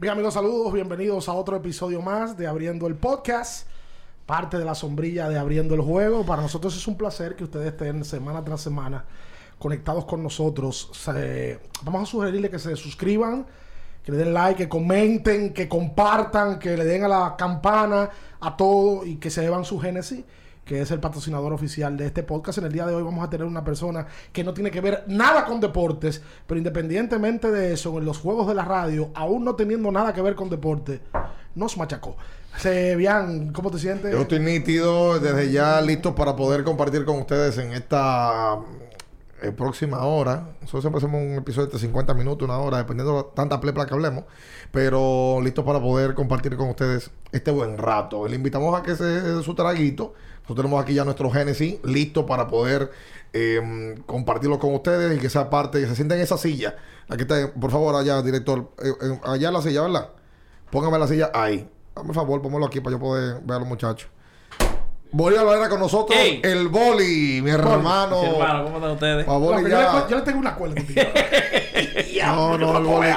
Bien, amigos, saludos. Bienvenidos a otro episodio más de Abriendo el Podcast. Parte de la sombrilla de Abriendo el Juego. Para nosotros es un placer que ustedes estén semana tras semana conectados con nosotros. Vamos a sugerirle que se suscriban, que le den like, que comenten, que compartan, que le den a la campana, a todo y que se llevan su Génesis, que es el patrocinador oficial de este podcast. En el día de hoy vamos a tener una persona que no tiene que ver nada con deportes, pero independientemente de eso, en los juegos de la radio, aún no teniendo nada que ver con deporte, nos machacó. Se vean, ¿cómo te sientes? Yo estoy nítido, desde ya listo para poder compartir con ustedes en esta eh, próxima hora. Nosotros siempre hacemos un episodio de 50 minutos, una hora, dependiendo de tanta plepla que hablemos. Pero listo para poder compartir con ustedes este buen rato. Le invitamos a que se dé su traguito. Nosotros tenemos aquí ya nuestro Génesis listo para poder eh, compartirlo con ustedes y que sea parte, que se sienten en esa silla. Aquí está, por favor, allá, director. eh, eh, allá en la silla, ¿verdad? Póngame la silla ahí. Dame favor, póngalo aquí para yo poder ver a los muchachos. Boli Alvarera con nosotros. Ey. El Boli, mi hermano. Sí, hermano, ¿cómo están ustedes? Pa' Boli No, que yo, le, ya. yo le tengo una cuerda contigo. No, no, el Boli.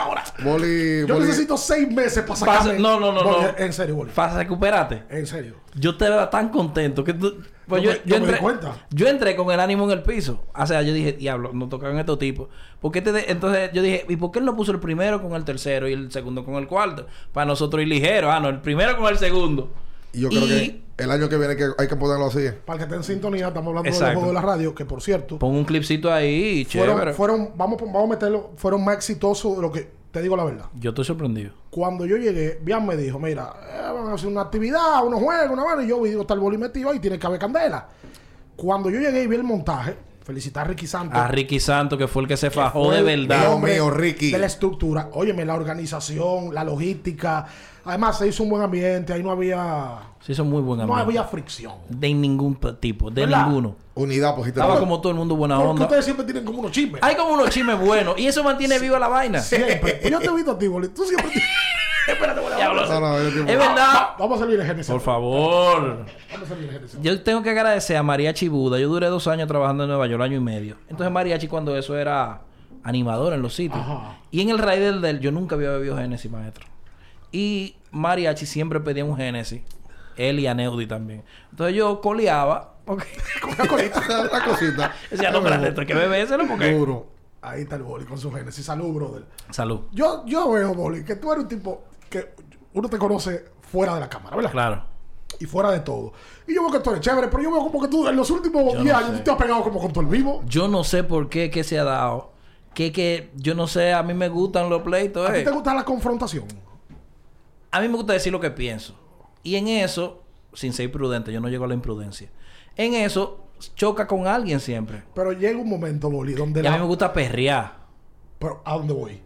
Boli, Yo Boli- necesito seis meses para sacarme. no, no, no, Boli, no. En serio, Boli. Para recuperarte. En serio. Yo te veo tan contento que tú... Pues Yo yo, me- yo entré, cuenta. yo entré con el ánimo en el piso. O sea, yo dije, diablo, nos tocaron estos tipos. ¿Por qué te de- Entonces yo dije, ¿y por qué él no puso el primero con el tercero y el segundo con el cuarto? Para nosotros ir ligero. Ah, no, el primero con el segundo. Y yo creo Y- que el año que viene que hay que ponerlo así. Para que esté en sintonía, estamos hablando del juego de la radio, que por cierto, Pon un clipcito ahí y fueron, chévere. fueron, vamos, vamos a meterlo, fueron más exitosos de lo que, te digo la verdad. Yo estoy sorprendido. Cuando yo llegué, Bian me dijo, mira, eh, van a hacer una actividad, unos juegos, una mano, y yo vi, digo, está el boli metido ahí, tiene que haber candela. Cuando yo llegué y vi el montaje, felicitar a Ricky Santos. A Ricky Santos, que fue el que se fajó de verdad. hombre Dios mío, Ricky. De la estructura. Óyeme, la organización, la logística. Además, se hizo un buen ambiente. Ahí no había... Sí, son muy buenos No amigos. había fricción. De ningún tipo, de ¿Verdad? ninguno. Unidad pues, Estaba positiva. como todo el mundo buena Porque onda. ustedes siempre tienen como unos chismes. Hay como unos chismes buenos y eso mantiene viva la vaina. Siempre. Yo te he visto a ti, boli. Tú siempre... Espérate. No, no, yo tengo- Es verdad. Vamos a salir de Génesis. Por favor. Vamos a salir de. Yo tengo que agradecer a Mariachi Buda. Yo duré dos años trabajando en Nueva York, año y medio. Entonces Mariachi cuando eso era animador en los sitios. Ajá. Y en el Raider del yo nunca había bebido Genesis, maestro. Y Mariachi siempre pedía un Genesis. Él y a Neudi también. Entonces yo coleaba. Porque Una colita. La cosita. decía, no, pero esto hay que bebérselo porque... Duro. Ahí está el boli con su Génesis. Salud, brother. Salud. Yo, yo veo, boli, que tú eres un tipo que uno te conoce fuera de la cámara, ¿verdad? Claro. Y fuera de todo. Y yo veo que tú eres chévere, pero yo veo como que tú en los últimos Yo 10 no años tú te has pegado como con todo el vivo. Yo no sé por qué que se ha dado. Que que yo no sé, a mí me gustan los pleitos. ¿A ti eh. te gusta la confrontación? A mí me gusta decir lo que pienso. Y en eso, sin ser prudente, yo no llego a la imprudencia. En eso, choca con alguien siempre. Pero llega un momento, Boli, donde Y a la... mí me gusta perrear. Pero, ¿a dónde voy?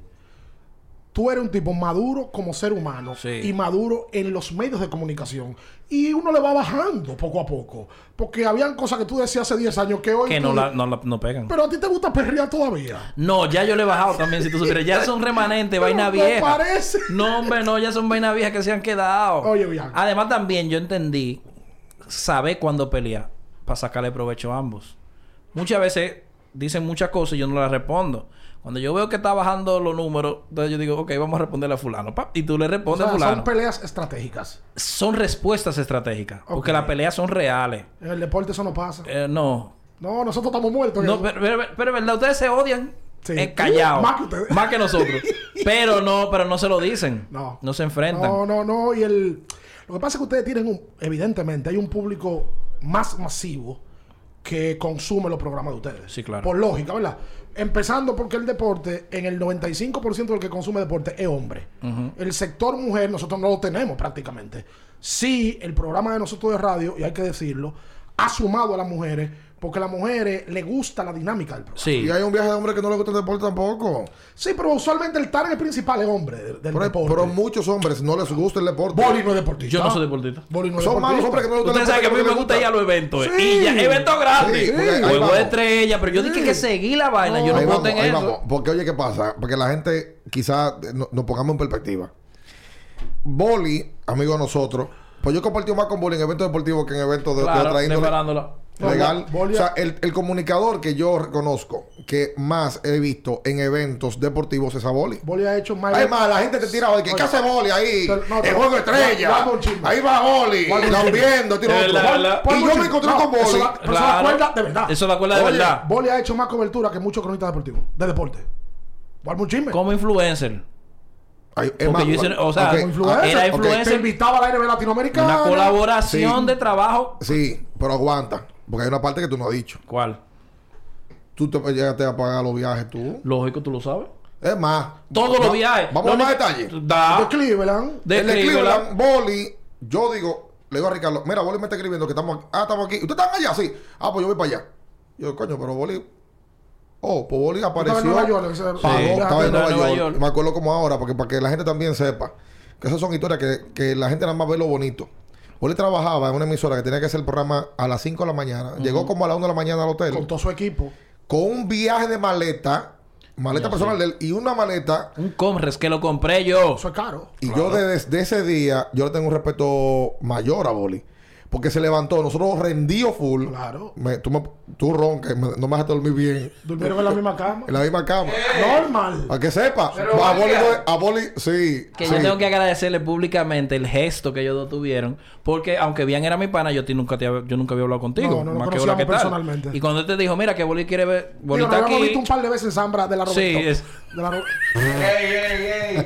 Tú eres un tipo maduro como ser humano Sí. y maduro en los medios de comunicación. Y uno le va bajando poco a poco. Porque habían cosas que tú decías hace 10 años que hoy... Que tú- no, la, no, la- no pegan. Pero a ti te gusta perrear todavía. No, ya yo le he bajado también, si tú supieras. Ya son remanentes, vaina vieja. parece. No, hombre, no, ya son vainas viejas que se han quedado. Oye, bien. Además, también yo entendí saber cuándo pelear para sacarle provecho a ambos. Muchas veces dicen muchas cosas y yo no las respondo. Cuando yo veo que está bajando los números, entonces yo digo, ok, vamos a responderle a fulano. pa, y tú le O respondes sea, a fulano. son peleas estratégicas. Son respuestas estratégicas. Porque las peleas son reales. En el deporte eso no pasa. Eh, no. No, nosotros estamos muertos. No, pero, pero, pero, verdad, ustedes se odian Sí. eh, callados. Más que ustedes. Más que nosotros. pero no, pero no se lo dicen. No. No se enfrentan. No, no, no. Y el... Lo que pasa es que ustedes tienen un... Evidentemente, hay un público más masivo que consume los programas de ustedes. Sí, claro. Por lógica, ¿verdad? Empezando porque el deporte, en el 95% del que consume deporte es hombre. El sector mujer nosotros no lo tenemos prácticamente. Sí, el programa de nosotros de radio, y hay que decirlo, ha sumado a las mujeres porque a las mujeres le gusta la dinámica del programa. Sí. Y hay un viaje de hombre que no le gusta el deporte tampoco. Sí, pero usualmente el target principal es hombre del, del Pero, deporte. pero a muchos hombres no les gusta el deporte. Boli no es deportista. Yo no soy deportista. Boli no es Son malos hombres que no les gusta Ustedes el saben que a mí me gusta ir a los eventos. eh. Sí. Y ya, eventos grandes. Juego de estrella, pero yo Sí. dije que seguí la vaina. yo no en ahí eso. vamos. Porque oye, ¿qué pasa? Porque la gente quizás no- nos pongamos en perspectiva. Boli, amigo de nosotros, pues yo compartí más con Boli en eventos deportivos que en eventos de, de Claro, otra de. No, legal. O sea, el, el comunicador que yo reconozco que más he visto en eventos deportivos es a Boli. Boli ha hecho más. Además, la gente te tira ¿qué hace Boli ahí? Pero, no, el juego estrella. Ahí va Boli. Chisme. Lambiendo, tiro otro. verdad. Pon Y yo me encontré no, con eso Boli. la- Pero eso la acuerda de verdad. Eso la acuerda de verdad. Boli ha hecho más cobertura que muchos cronistas deportivos. De deporte. Chisme. Como influencer. Ay, es Porque más, yo hice- o sea, influencer. Era influencer. Te invitaba a la NBA latinoamericana. Una colaboración Sí. de trabajo. Sí, pero aguanta. Porque hay una parte que tú no has dicho. ¿Cuál? Tú te llegaste a pagar los viajes tú. Lógico, tú lo sabes. Es más. Todos va- los viajes. Vamos a más único- detalles. De Da. Cleveland. De el de Cleveland. Cleveland, Boli, yo digo, le digo a Ricardo, mira, Boli me está escribiendo que estamos aquí. Ah, estamos aquí. ¿Ustedes están allá? Sí. Ah, pues yo voy para allá. Yo, coño, pero Boli. Oh, pues Boli Estaba apareció. en Nueva York. Pagó, Sí. estaba en Nueva, Nueva York. York. Me acuerdo como ahora, porque para que la gente también sepa que esas son historias que, que la gente nada más ve lo bonito. Boli trabajaba en una emisora que tenía que hacer el programa a las 5 de la mañana. Llegó como a las 1 de la mañana al hotel Con todo su equipo. con un viaje de maleta, maleta personal de él y una maleta. Un Comres que lo compré yo. Eso es caro. Y yo desde, desde ese día, yo le tengo un respeto mayor a Boli. Porque se levantó, nosotros rendió full. Claro. Me- tú, me- tú roncas, me- no me dejaste dormir bien. Durmieron en la misma cama. En la misma cama. Normal. Para que sepa. a Boli, no- a Boli, sí. Que sí. yo tengo que agradecerle públicamente el gesto que ellos dos tuvieron. Porque aunque bien era mi pana, yo, nunca, te yo nunca había hablado contigo. No, no Más que ¿qué tal? personalmente. Y cuando él te dijo, mira, que Boli quiere ver... Boli Digo, está habíamos visto aquí. un par de veces en Zambra de la Roberto. Sí, es- De la Ro-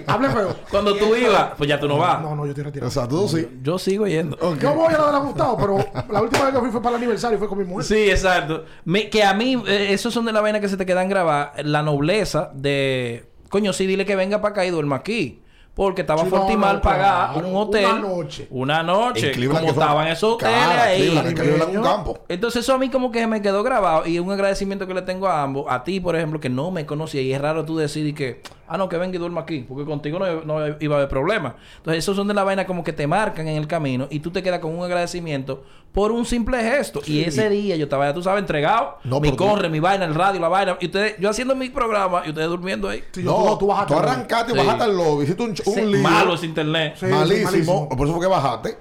Hable feo. Cuando tú ibas, pues ya tú no vas. No, no, yo estoy retirado. O sea, tú sí. Yo sigo yendo. Ok. Yo voy a la de la Pero la última vez que fui fue para el aniversario y fue con mi mujer. Sí, exacto. Me- que a mí, eh, esos son de la vaina que se te quedan grabadas. La nobleza de... Coño, sí, dile que venga para acá y duerma aquí. Porque estaba Sí, fuerte y no, mal no, pagar claro. un hotel. Una noche. Una noche. Como estaban esos hoteles ahí. Cleveland, en Cleveland es un campo. Entonces eso a mí como que me quedó grabado y un agradecimiento que le tengo a ambos. A ti, por ejemplo, que no me conocía y es raro tú decir que, ah, no, que venga y duerma aquí, porque contigo no, no iba a haber problema. Entonces esos son de la vaina como que te marcan en el camino y tú te quedas con un agradecimiento por un simple gesto. Y ese día yo estaba, ya tú sabes, entregado, No, mi corre, mi vaina, el radio, la vaina, y ustedes, yo haciendo mi programa y ustedes durmiendo ahí. Sí, No, tú, tú bajaste. tú arrancaste y Sí. bajaste al lobby, hiciste un, ch- un Sí, lío. malo ese internet. Sí. malísimo, malísimo. por eso fue que bajaste.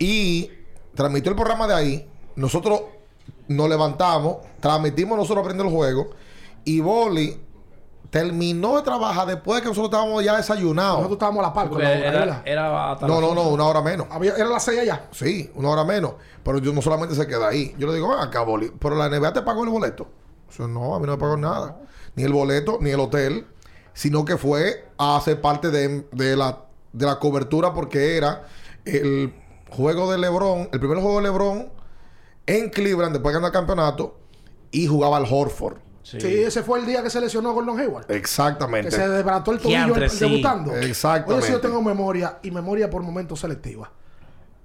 Y transmitió el programa de ahí. Nosotros nos levantamos, transmitimos nosotros aprendiendo el juego. Y Boli terminó de trabajar después de que nosotros estábamos ya desayunados. Nosotros estábamos a la par con Porque la hora, era, ¿verdad? era hasta No, no, no, una hora menos. Había, era las 6 allá. Sí, una hora menos. Pero yo no solamente se queda ahí. Yo le digo, ven acá, Boli. Pero la NBA te pagó el boleto. Yo, no, a mí no me pagó nada. Ni el boleto, ni el hotel. Sino que fue a ser parte de, de la, de la cobertura porque era el juego de LeBron, el primer juego de LeBron en Cleveland después de ganar el campeonato y jugaba al Horford. Sí. Sí. ese fue el día que se lesionó Gordon Hayward. Que Exactamente. se desbarató el tobillo el- sí. debutando. Exactamente. Oye, si yo tengo memoria y memoria por momentos selectiva.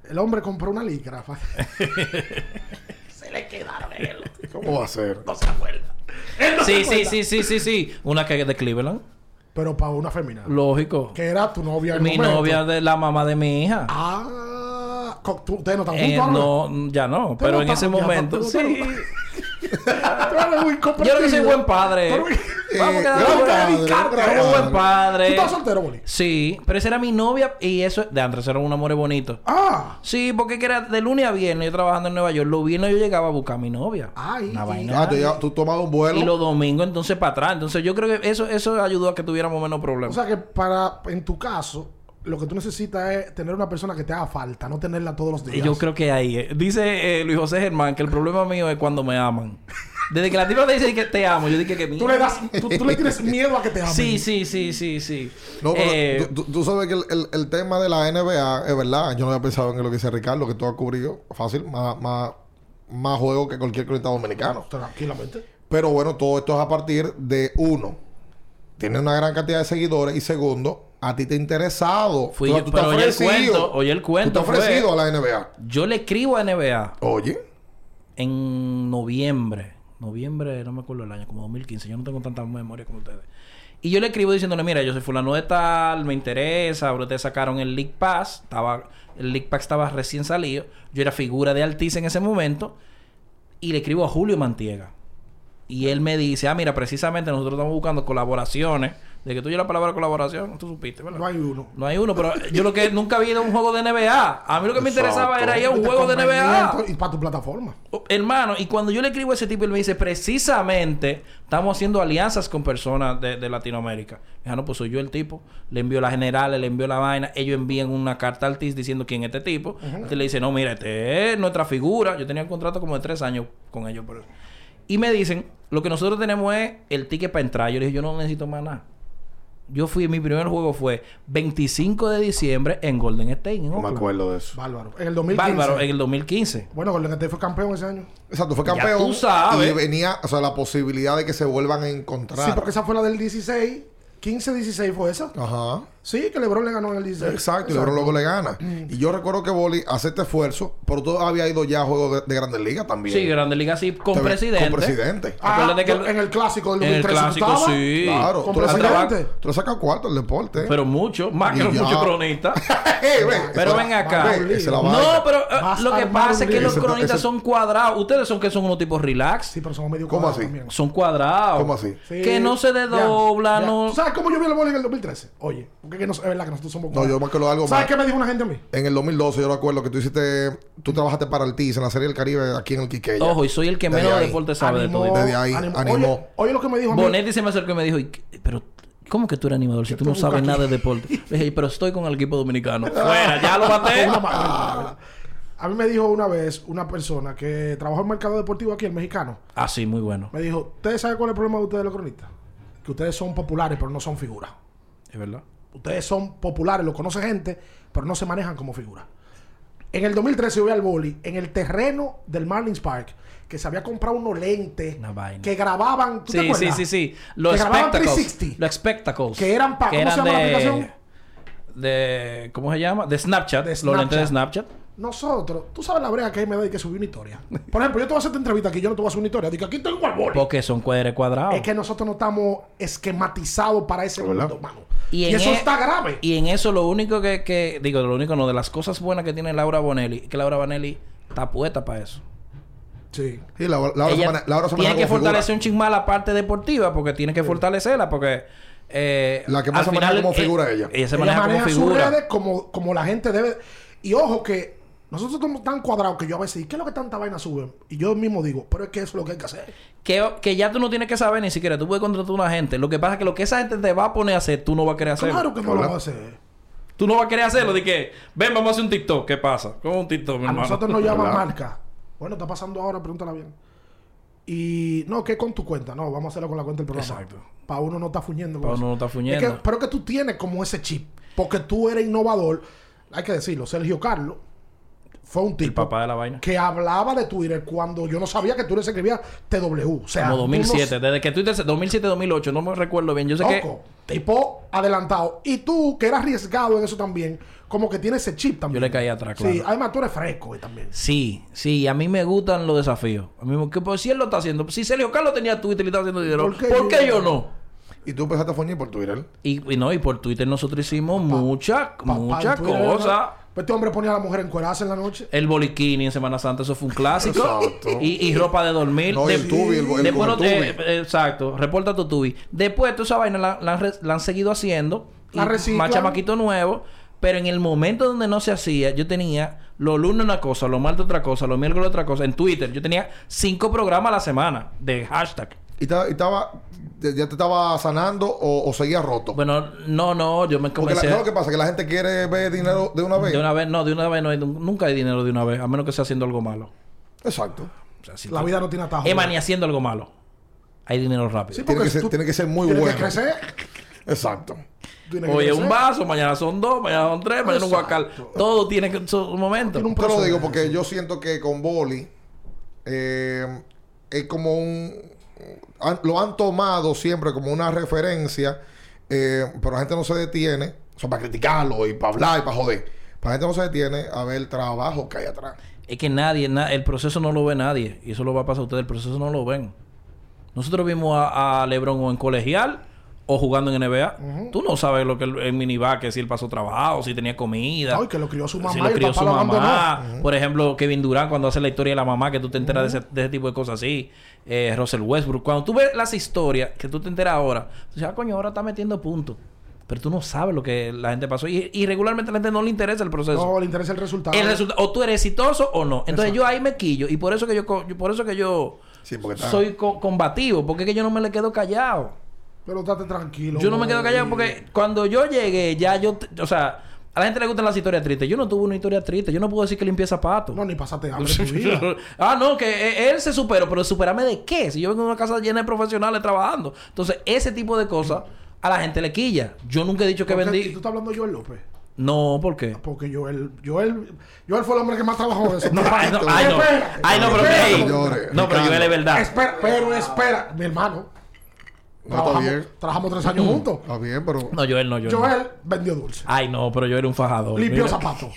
El hombre compró una licra. se le quedaron en él. ¿Cómo va a ser? No se acuerda. Él no se Sí, sí, acuerda. sí, sí, sí, sí. Una que es de Cleveland. Pero para una femenina. Lógico. Que era tu novia en Mi momento. novia de la mamá de mi hija. Ah, ustedes no están Eh, juntos no, ya no, Pero en ese ya, momento. pero- Sí. Muy Yo creo que soy buen padre. Pero- Vamos a Eh, quedar gran buen- padre, ¿Tú estás soltero, Boli? Sí, pero esa era mi novia y eso de Andrés era un amor bonito. Ah. Sí, porque que era de lunes a viernes yo trabajando en Nueva York. Los viernes yo llegaba a buscar a mi novia. Ay, Una vaina. Ah, tú, tomabas un vuelo. Y los domingos entonces para atrás. Entonces yo creo que eso, eso ayudó a que tuviéramos menos O problemas. sea que para, en tu caso, lo que tú necesitas es tener una persona que te haga falta, no tenerla todos los días. Yo creo que ahí. eh. Dice eh, Luis José Germán que el problema mío es cuando me aman. Desde que la tipa te dice que te amo, yo dije que Tú le, das, tú, tú le tienes miedo a que te amen. Sí, sí, sí, sí, sí. No, pero Eh, tú sabes que el, el- el tema de la NBA es verdad. Yo no había pensado en lo que dice Ricardo, que tú has cubrido fácil, más, más, más juego que cualquier cronista dominicano. Tranquilamente. Pero bueno, todo esto es a partir de uno, tiene una gran cantidad de seguidores y segundo, a ti te ha interesado. Fui Tú- yo- tú pero te oye el cuento, oye el cuento, Tú te has fue- ofrecido a la NBA. yo le escribo a NBA Oye, en noviembre. Noviembre, no me acuerdo el año, como 2015. Yo no tengo tanta memoria como ustedes. Y yo le escribo diciéndole, mira, yo soy fulano de tal, me interesa, ahora ustedes sacaron el League Pass, estaba, el League Pass estaba recién salido, yo era figura de Altice en ese momento, y le escribo a Julio Mantiega. Y él me dice, ah, mira, precisamente nosotros estamos buscando colaboraciones De que tú oyes la palabra colaboración, tú supiste, ¿verdad? No hay uno. No hay uno, pero yo lo que nunca había ido a un juego de NBA. A mí lo que me interesaba era ir a un De juego de NBA. Y para tu plataforma. Oh, Hermano, y cuando yo le escribo a ese tipo, él me dice, precisamente estamos haciendo alianzas con personas de, de Latinoamérica. Dijo, no, pues soy yo el tipo. Le envío la general, le envío la vaina. Ellos envían una carta al TIS diciendo quién es este tipo. Entonces le dice, no, mira, este es nuestra figura. Yo tenía un contrato como de tres años con ellos. Por eso. Y me dicen, lo que nosotros tenemos es el ticket para entrar. Yo le dije, yo no necesito más nada. Yo fui, mi primer juego fue 25 de diciembre en Golden State, en No me acuerdo de eso. Bárbaro. En el 2015. Bárbaro, en el 2015. Bueno, Golden State fue campeón ese año. Exacto, fue Ya campeón. tú sabes. Y venía, o sea, la posibilidad de que se vuelvan a encontrar. Sí, porque esa fue la del 16. 15-16 fue esa. Ajá. Sí, que LeBron le ganó en el 16. Exacto, y LeBron luego le gana. Mm. Y yo recuerdo que Boli hace este esfuerzo, pero tú había ido ya a juegos de, de Grandes Ligas también. Sí, Grande Liga sí, con Te presidente. Con presidente. Ah, que el- en el clásico del En el 2013 ¿tú clásico, estabas? sí. Claro, Con tú le, sacas, tú le sacas cuarto al deporte. Pero mucho, más que los muchos cronistas. Ven, Pero esa- ven acá. No, pero eh, lo que pasa es que los cronistas son cuadrados. Ustedes son que son unos tipos relax. Sí, pero somos medio ¿Cómo cuadrados así? también. Son cuadrados. ¿Cómo así? Sí. Que no se desdobla, Ya, ya. no. ¿Tú ¿Sabes cómo yo vi el boli en el 2013? Oye, porque es que no- es verdad que nosotros somos No, yo me acuerdo de algo ¿Sabes más. qué me dijo una gente a mí? En el 2012 yo recuerdo que tú hiciste... Tú trabajaste para el TIS en la Serie del Caribe aquí en el Quiqueya. Ojo, y soy el que menos de deporte sabe de todo. Desde ahí, animó. animó. Oye, oye lo que me dijo a mí. Bonetti se me acercó y me dijo, "¿Y qué- pero ¿cómo que tú eres animador si tú no sabes nada de aquí?" deporte? Le dije, pero estoy con el equipo dominicano. Fuera, ya lo maté. A mí me dijo una vez una persona que trabajó en el mercado deportivo aquí, el mexicano. Ah, sí, muy bueno. Me dijo, ¿ustedes saben cuál es el problema de ustedes los cronistas? Que ustedes son populares, pero no son figuras. Es verdad. Ustedes son populares, lo conoce gente, pero no se manejan como figuras. En el 2013 yo vi al boli en el terreno del Marlins Park que se había comprado unos lentes Una vaina. que grababan, ¿tú te Sí, sí, sí, sí. Los que grababan spectacles. 360. Los spectacles. Que eran pa- que ¿cómo se eran llama la aplicación? De... ¿Cómo se llama? De Snapchat. De Los lentes de Snapchat. Nosotros, tú sabes la brea que me da y que subí una historia. Por ejemplo, yo te voy a hacer esta entrevista aquí, yo no te voy a hacer una historia. Digo, aquí tengo al boli. Porque son cuadres cuadrados. Es que nosotros no estamos esquematizados para ese ¿Verdad? mundo, mano. Y eso e- está grave. Y en eso lo único que, que... Digo, lo único no. De las cosas buenas que tiene Laura Bonelli... Es que Laura Bonelli está puesta para eso. Sí. Sí, la, la, Ella se mane- la tiene maneja que figura. fortalecer un chismá la parte deportiva porque tiene que fortalecerla porque eh, La que más al se maneja como eh, figura ella. ella se Ella maneja, maneja como sus redes como, como la gente debe. Y ojo que nosotros estamos tan cuadrados que yo a veces, ¿y qué es lo que tanta vaina suben? Y yo mismo digo, pero es que eso es lo que hay que hacer. que, que ya tú no tienes que saber ni siquiera tú puedes contratar a una gente lo que pasa es que lo que esa gente te va a poner a hacer tú no vas a querer hacerlo Claro que no lo ¿Verdad? va a hacer. tú no vas a querer hacerlo de que ven vamos a hacer un TikTok ¿qué pasa? ¿cómo un TikTok mi A hermano? nosotros nos llaman marca. Bueno, está pasando ahora, pregúntala bien. Y no, ¿qué con tu cuenta? No, vamos a hacerlo con la cuenta del programa. Exacto. Para uno no está fuñendo. con Pa' eso. uno no está Es fuñendo. que- pero que tú tienes como ese chip. Porque tú eres innovador. Hay que decirlo. Sergio Carlos fue un el tipo papá de la vaina que hablaba de Twitter cuando yo no sabía que Twitter se escribía TW. O sea, como tú 2007 desde que Twitter 2007-2008 no me recuerdo bien yo sé no- que loco, tipo adelantado. Y tú, que eras arriesgado en eso también, como que tienes ese chip también. Yo le caí atrás, Sí, claro. además tú eres fresco también. Sí, sí, a mí me gustan los desafíos. A mí, me- que, pues, si él lo está haciendo, si Sergio Carlos tenía Twitter y estaba haciendo dinero, ¿Por ¿por qué qué, yo yo no? Y tú empezaste a foñir por Twitter. Y, y no, y por Twitter nosotros hicimos muchas, muchas cosas. Pues este hombre ponía a la mujer en en la noche. El boliquini en Semana Santa, eso fue un clásico. Exacto. Y, y ropa de dormir. No, y el De- tubi, el, el, Después, tubi. eh, eh, exacto, reporta tu tubi. Después, toda esa vaina la, la han re- la han seguido haciendo. La. Más chamaquito nuevo. Pero en el momento donde no se hacía, yo tenía los lunes una cosa, los martes otra cosa, los miércoles otra cosa. En Twitter, yo tenía cinco programas a la semana de hashtag. ¿Y ta- y estaba, ya te estaba sanando o, o seguía roto? Bueno, no, no, yo me Porque la- comencé. ¿sabes lo que pasa? Que la gente quiere ver dinero de una vez. de una vez, no, de una vez no hay, nunca hay dinero de una vez, a menos que esté haciendo algo malo. Exacto. O sea, si La tú- vida no tiene atajo. Emma ni haciendo algo malo. Hay dinero rápido. Sí, Tiene que ser- tú tiene que ser muy tienes bueno. que crecer. Exacto. que Hoy es un vaso, mañana son dos, mañana son tres, mañana un guacal. Exacto. Todo tiene que su momento. Tiene un Te lo digo porque yo siento que con Boli eh, es como un... lo han tomado siempre como una referencia, eh, pero la gente no se detiene, o sea, para criticarlo y para hablar y para joder. Para la gente no se detiene a ver el trabajo que hay atrás. Es que nadie, na- el proceso no lo ve nadie. Y eso lo va a pasar a ustedes. El proceso no lo ven. Nosotros vimos a, a Lebron o en colegial o jugando en NBA. Tú no sabes lo que el, el minivaque, si él pasó trabajo, si tenía comida. Ay, que lo crió su mamá si lo crió su mamá. Por ejemplo, Kevin Durant, cuando hace la historia de la mamá, que tú te enteras de, ese, de ese tipo de cosas así. Eh, Russell Westbrook. Cuando tú ves las historias que tú te enteras ahora, tú dices, ah, coño, ahora está metiendo puntos. Pero tú no sabes lo que la gente pasó. Y, y regularmente a la gente no le interesa el proceso. No, le interesa el resultado. el resultado, o tú eres exitoso o no. Entonces yo ahí me quillo. Y por eso que yo, co- por eso que yo Sí, soy co- combativo. Porque es que yo no me le quedo callado. Pero estate tranquilo. Yo no me quedo callado porque cuando yo llegué, ya yo, o sea, a la gente le gustan las historias tristes. Yo no tuve una historia triste. Yo no puedo decir que limpié zapatos. No, ni pasaste hambre en tu vida. ah, no, que eh, él se superó, pero superarme de qué? Si yo vengo de una casa llena de profesionales trabajando. Entonces, ese tipo de cosas a la gente le quilla. Yo nunca he dicho que Porque- ¿Y vendí. tú estás hablando de Joel López? No, ¿por qué? Porque Joel, Joel, Joel fue el hombre que más trabajó de eso. No, ay, no, ay, no. Espera, Ay, no, pero No, pero es verdad. Espera, pero espera, mi hermano. No, está trabajamos, bien. trabajamos tres años juntos. Está bien, pero... No, Joel no, Joel. no. Joel vendió dulce. Ay, no, pero yo era un fajador. Limpió zapatos.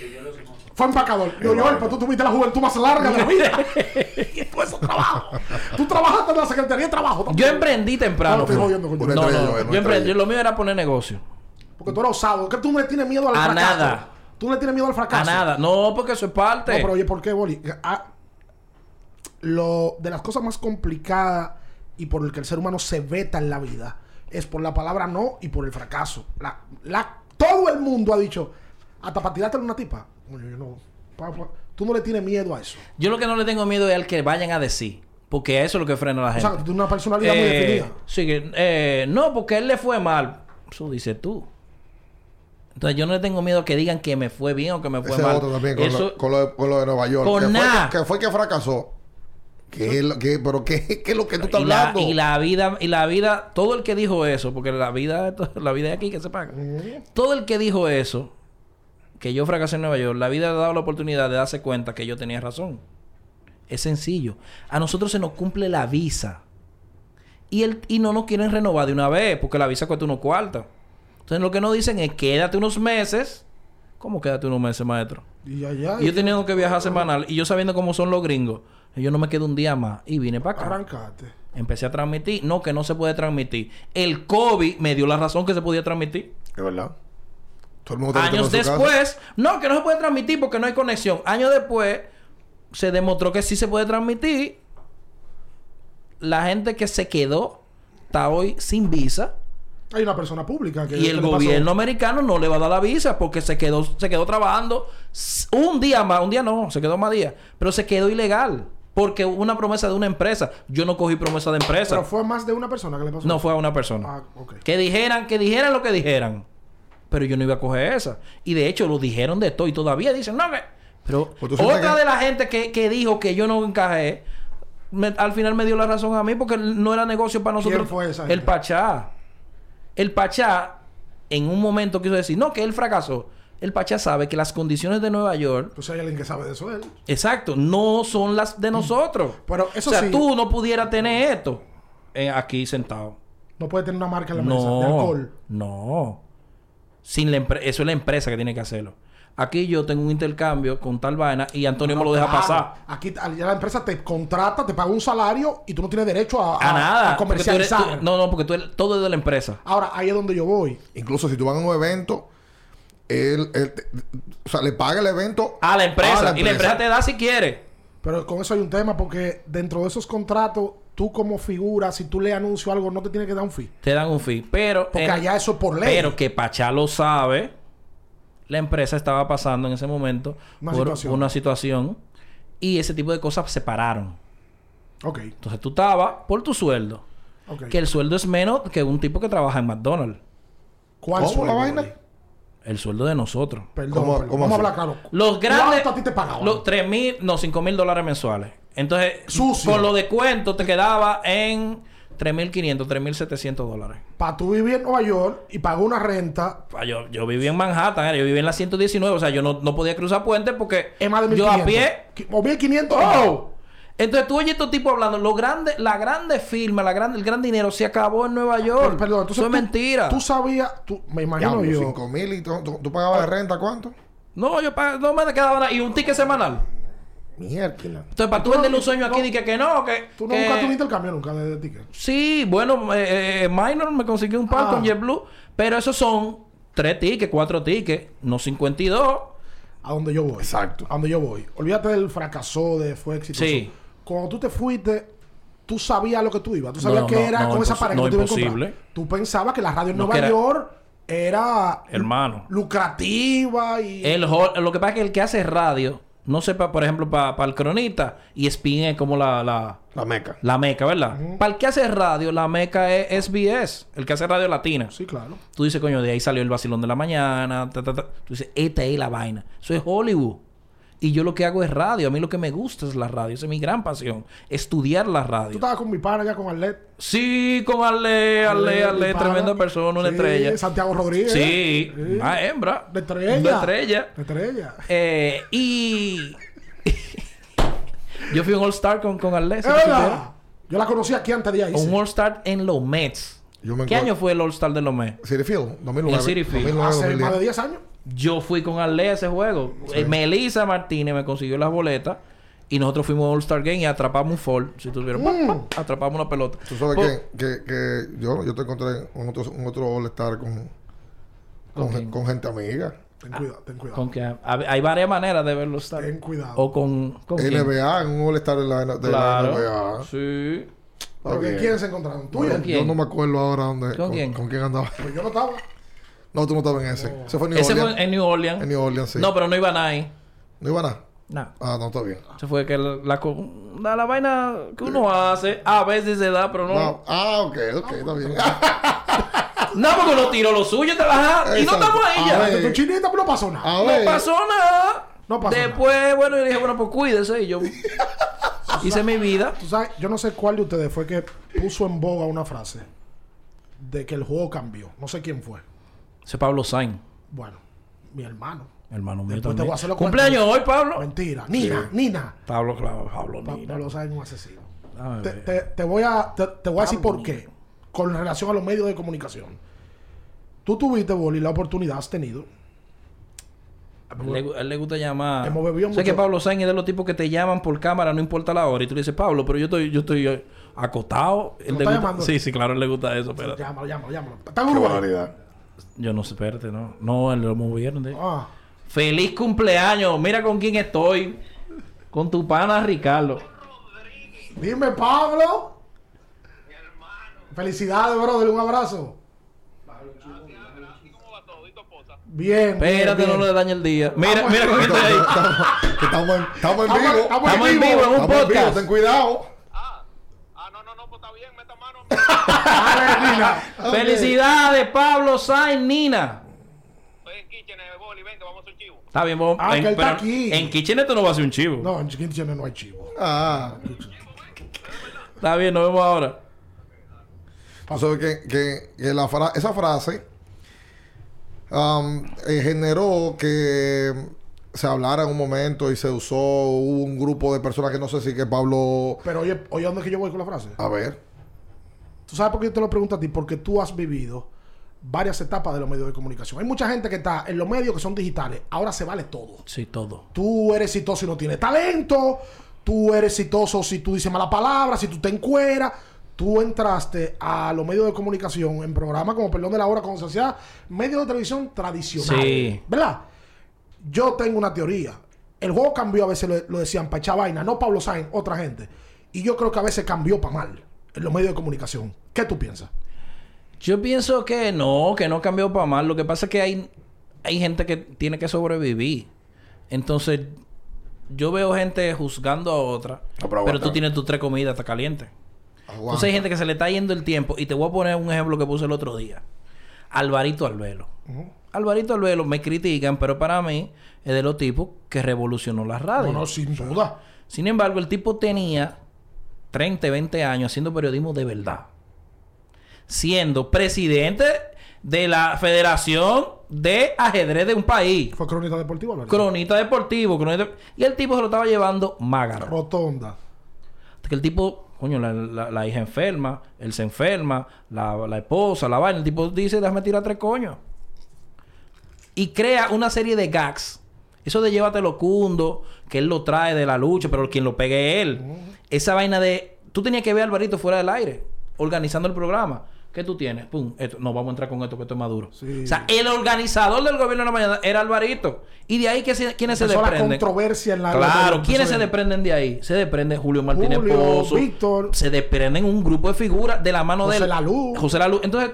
Fue empacador. Yo, Joel, pero tú tuviste la juventud más larga de la vida. y tú eso trabajo. Tú trabajaste en la Secretaría de Trabajo. también. Yo emprendí temprano. No, estoy jodiendo con No, estrella, no, Joel, yo emprendí. Lo mío era poner negocio. Porque tú eres osado. ¿Qué tú no le tienes miedo al A fracaso? nada. Tú no le tienes miedo al fracaso. A nada. No, porque eso es parte. No, pero oye, ¿por qué, Boli? Ah, lo de las cosas más complicadas y por el que el ser humano se veta en la vida es por la palabra no y por el fracaso. La, la- todo el mundo ha dicho, hasta para tirarte una tipa. Oye, yo no, pa- pa- tú no le tienes miedo a eso. Yo lo que no le tengo miedo es al que vayan a decir. Porque eso es lo que frena a la O gente. sea, que tú tienes una personalidad muy Eh, definida. Sí, eh, no, porque él le fue mal. Eso dices tú. Entonces yo no le tengo miedo a que digan que me fue bien o que me fue Ese mal. otro también con, Eso, lo, con, lo de, con lo de Nueva York. Con que, fue nada. que fue que fracasó. ¿Qué es lo que, pero qué, qué es lo que tú estás y, la, hablando? y la vida, y la vida, todo el que dijo eso, porque la vida, la vida de aquí que se paga. Todo el que dijo eso, que yo fracasé en Nueva York, la vida le ha dado la oportunidad de darse cuenta que yo tenía razón. Es sencillo. A nosotros se nos cumple la visa. Y, el, y no nos quieren renovar de una vez, porque la visa cuesta unos cuartos. Entonces lo que nos dicen es quédate unos meses. ¿Cómo quédate unos meses, maestro? Y allá, Y yo teniendo que viajar semanal y yo sabiendo cómo son los gringos, yo no me quedo un día más y vine para acá. arrancate. Empecé a transmitir. No, que no se puede transmitir. El COVID me dio la razón que se podía transmitir. Es verdad. Todo el mundo está Años después, no, que no se puede transmitir porque no hay conexión. Años después, se demostró que sí se puede transmitir. La gente que se quedó está hoy sin visa. Hay una persona pública que... Y el gobierno americano no le va a dar la visa porque se quedó, se quedó trabajando un día más, un día no, se quedó más días, pero se quedó ilegal porque una promesa de una empresa. Yo no cogí promesa de empresa. Pero fue más de una persona que le pasó. No fue a una persona. Ah. Que dijeran, que dijeran lo que dijeran. Pero yo no iba a coger esa. Y de hecho lo dijeron de todo y todavía dicen, no, que... Pero Pues otra que- de la gente que, que dijo que yo no encajé, me- al final me dio la razón a mí porque no era negocio para nosotros. ¿Quién fue esa El gente? Pachá. El Pachá en un momento quiso decir, no, que él fracasó. El Pachá sabe que las condiciones de Nueva York, Entonces hay alguien que sabe de eso él. exacto, no son las de nosotros. Pero eso o sea, sí. tú no pudieras tener esto eh, aquí sentado. No puede tener una marca en la mesa de No, alcohol. no. Sin la eso es la empresa que tiene que hacerlo. Aquí yo tengo un intercambio con tal vaina y Antonio me lo deja Claro. pasar. Aquí allá la empresa te contrata, te paga un salario y tú no tienes derecho a, A nada. a tú eres- comercializar. tú- no, no, porque tú eres- todo es de la empresa. Ahora, ahí es donde yo voy. Incluso si tú vas a un evento, él, él o sea, le paga el evento A la empresa. a la Y la empresa te da si quiere. Pero con eso hay un tema porque dentro de esos contratos, tú como figura, si tú le anuncio algo, no te tiene que dar un fee. Te dan un fee. Pero. Porque en- allá eso es por ley. Pero que Pachá lo sabe. La empresa estaba pasando en ese momento Una por situación. una situación. Y ese tipo de cosas se pararon. Ok, Entonces tú estabas por tu sueldo. ok. Que el sueldo es menos que un tipo que trabaja en McDonald's. ¿Cuál ¿Cómo sueldo, la vaina? El sueldo de nosotros. Perdón, ¿Cómo- perdón. cómo Vamos a hablar claro. Los grandes. ¿Cuánto a ti te pagaban? Los 3 mil, no, 5 mil dólares mensuales. Entonces, Sucio. con lo de cuento te quedaba en 3.500, 3.700 dólares. Para tú vivir en Nueva York y pagar una renta, Yo, yo vivía en Manhattan, eh, yo vivía en la 119, o sea, yo no, no podía cruzar puente porque es más de yo 1500. a pie. O 1500. ¡Oh! Entonces tú oyes estos tipos hablando, lo grande, la grande firma, la grande, el gran dinero se acabó en Nueva York. Pero, perdón, entonces Eso es tú- mentira. Tú sabías, tú, me imagino Diablo, yo. 5 mil y tú, tú- tú pagabas de renta cuánto? No, yo pag- no me quedaba nada. Y un ticket semanal. Mierda. Entonces, para tú Tú no- un sueño aquí, no- di que, que no, que... Tú que- nunca tuviste el cambio nunca de, de ticket. Sí, bueno, eh, eh, Minor me consiguió un par Ah. con JetBlue, pero esos son tres tickets, cuatro tickets, no 52. A donde yo voy. Exacto. A donde yo voy. Olvídate del fracaso de fue exitoso. Sí. Cuando tú te fuiste, tú sabías lo que tú ibas. Tú sabías No, que no, era no, con esa pareja no, que tú imposible. Tú pensabas que la radio en No, Nueva York era Hermano. lucrativa y... El lo que pasa es que el que hace radio, no sepa, por ejemplo, para el cronista, y ESPN es como la, la, La meca. la meca, ¿verdad? Para el que hace radio, la meca es SBS, el que hace radio latina. Sí, claro. Tú dices, coño, de ahí salió el vacilón de la mañana. ta, ta, ta. Tú dices, esta es la vaina. Eso es Hollywood. Y yo lo que hago es radio. A mí lo que me gusta es la radio. Esa es mi gran pasión. Estudiar la Tú radio. estabas con mi pana ya con Arlet. Sí, con Ale, mi pana. tremenda persona, una Sí, estrella. Santiago Rodríguez. Sí, Sí. una hembra. De estrella. Una estrella. De estrella. Eh, y. yo fui un All-Star con, con tú verdad. Yo la conocí aquí antes de ahí. Un All-Star en los Mets. Yo me ¿Qué año fue el All-Star de los Mets? City Field, 2009. En City Field. 2009, Hace 2010. más de 10 años. Yo fui con Ale a ese juego. Eh, Melissa Martínez me consiguió las boletas. Y nosotros fuimos a All-Star Game y atrapamos un fall. Si tuvieron, Mm. atrapamos una pelota. Tú sabes Por- que, que, que yo, yo te encontré un otro, un otro All-Star con, con, con gente amiga. Ten cuidado, ten cuidado. Con que ha- hay varias maneras de ver los All-Star. Ten cuidado. O con. ¿con quién? NBA, en un All-Star de la, de Claro. la NBA. Sí. ¿Pero Ok. qué- quiénes se encontraron? ¿Tú y quién? Yo no me acuerdo ahora dónde. ¿Con quién? ¿Con quién andaba? Pues yo no estaba. No, tú no estabas en ese. Ese fue en New Ese Orleans. fue en New Orleans. En New Orleans, sí. No, pero no iba nadie. ¿No iba nada? No. Ah, no, está bien. Ese fue que la, la, co- la- la vaina que uno hace, a veces se da, pero no. No. No, Ah, ok, ok, está bien. porque uno tiró lo suyo te baja, y no estamos ahí A ya. ver. Tu chinita, pero no pasó nada. A No pasó nada. No pasó Después, bueno, yo dije, bueno, pues cuídese. Y yo hice mi vida. Tú sabes, yo no sé cuál de ustedes fue que puso en boga una frase de que el juego cambió. No sé quién fue. Ese Pablo Sainz, Bueno, mi hermano. hermano mío Después te también. voy a hacer los Cumpleaños hoy, Pablo. Mentira. Nina, Nina. Pablo, claro, Pablo, Pa- Nina. Pablo es un asesino. Déjame Te, te- te voy a, te, te voy a decir por qué. Con relación a los medios de comunicación. Tú tuviste, Boli, la oportunidad, has tenido. Le, a él le gusta llamar. Hemos bebido sé que mucho. Pablo Sainz es de los tipos que te llaman por cámara, no importa la hora. Y tú le dices, Pablo, pero yo estoy, yo estoy eh, acostado. Él ¿Lo le está gusta- llamando? Sí, sí, claro, él le gusta eso, pero Llámalo, llámalo, llámalo. Está en Uruguay. Yo no sé, espérate, no. No, lo movieron. de- Ah, Feliz cumpleaños. Mira con quién estoy. Con tu pana Ricardo. dime, Pablo. Felicidades, brother. Un abrazo. Bien. Espérate, bien, no le dañe el día. Mira, mira con quién estoy ahí. Estamos, estamos en, estamos en vivo. estamos en vivo en un en vivo, podcast. ten cuidado. Ah, ah, no, no, no, pues está bien, Felicidades, Pablo Sainz, Nina. Estoy en kitchen, eh, Boli, venga, vamos a hacer chivo. Está bien, vos. Ah, en, que él está pero aquí. en Kitchen esto no va a ser un chivo. No, en Chiquintiene no hay chivo. Ah. Está bien, nos vemos ahora. Tú sabes que, que, que la fra- esa frase um, eh, generó que se hablara en un momento y se usó, hubo un grupo de personas que no sé si que Pablo... Pero oye, oye, ¿dónde es que yo voy con la frase? A ver. ¿Tú sabes por qué yo te lo pregunto a ti? Porque tú has vivido varias etapas de los medios de comunicación. Hay mucha gente que está en los medios que son digitales. Ahora se vale todo. Sí, todo. Tú eres exitoso y no tienes talento. Tú eres exitoso si tú dices mala palabra, si tú te encueras. Tú entraste a los medios de comunicación en programas como Perdón de la Hora, como se hacía medios de televisión tradicionales. Sí. ¿Verdad? Yo tengo una teoría. El juego cambió, a veces lo, lo decían para echar vaina, no Pablo Sainz, otra gente. Y yo creo que a veces cambió para mal en los medios de comunicación. ¿Qué tú piensas? Yo pienso que no, que no cambió para mal. Lo que pasa es que hay, hay gente que tiene que sobrevivir. Entonces, yo veo gente juzgando a otra. pero tú tienes tus tres comidas, está caliente. Aguanta. Entonces hay gente que se le está yendo el tiempo. Y te voy a poner un ejemplo que puse el otro día. Alvarito Albelo. Alvarito Albelo me critican, pero para mí es de los tipos que revolucionó la radio. No, no, sin duda. Sin embargo, el tipo tenía 30, 20 años haciendo periodismo de verdad. Siendo presidente de la Federación de Ajedrez de un país. Fue crónica deportiva, ¿verdad? Cronista deportivo. cronista- Y el tipo se lo estaba llevando mágaro. Rotonda. Que el tipo, coño, la, la- la hija enferma, él se enferma, la, la esposa, la vaina. El tipo dice, déjame tirar tres coños. Y crea una serie de gags Eso de llévatelo cundo, que él lo trae de la lucha, pero quien lo pegue es él. Esa vaina de. Tú tenías que ver a Alvarito fuera del aire, organizando el programa. ¿Qué tú tienes? Pum, esto. No, vamos a entrar con esto, que esto es maduro. Sí. O sea, el organizador del gobierno de la mañana era Alvarito. Y de ahí, que se, ¿quiénes se Empezó la desprenden? controversia en la... Claro, ¿quiénes se en- desprenden de ahí? Se desprende Julio Martínez Julio, Pozo. Víctor. Se desprenden un grupo de figuras de la mano José de él. Lalú. José Lalú. Entonces,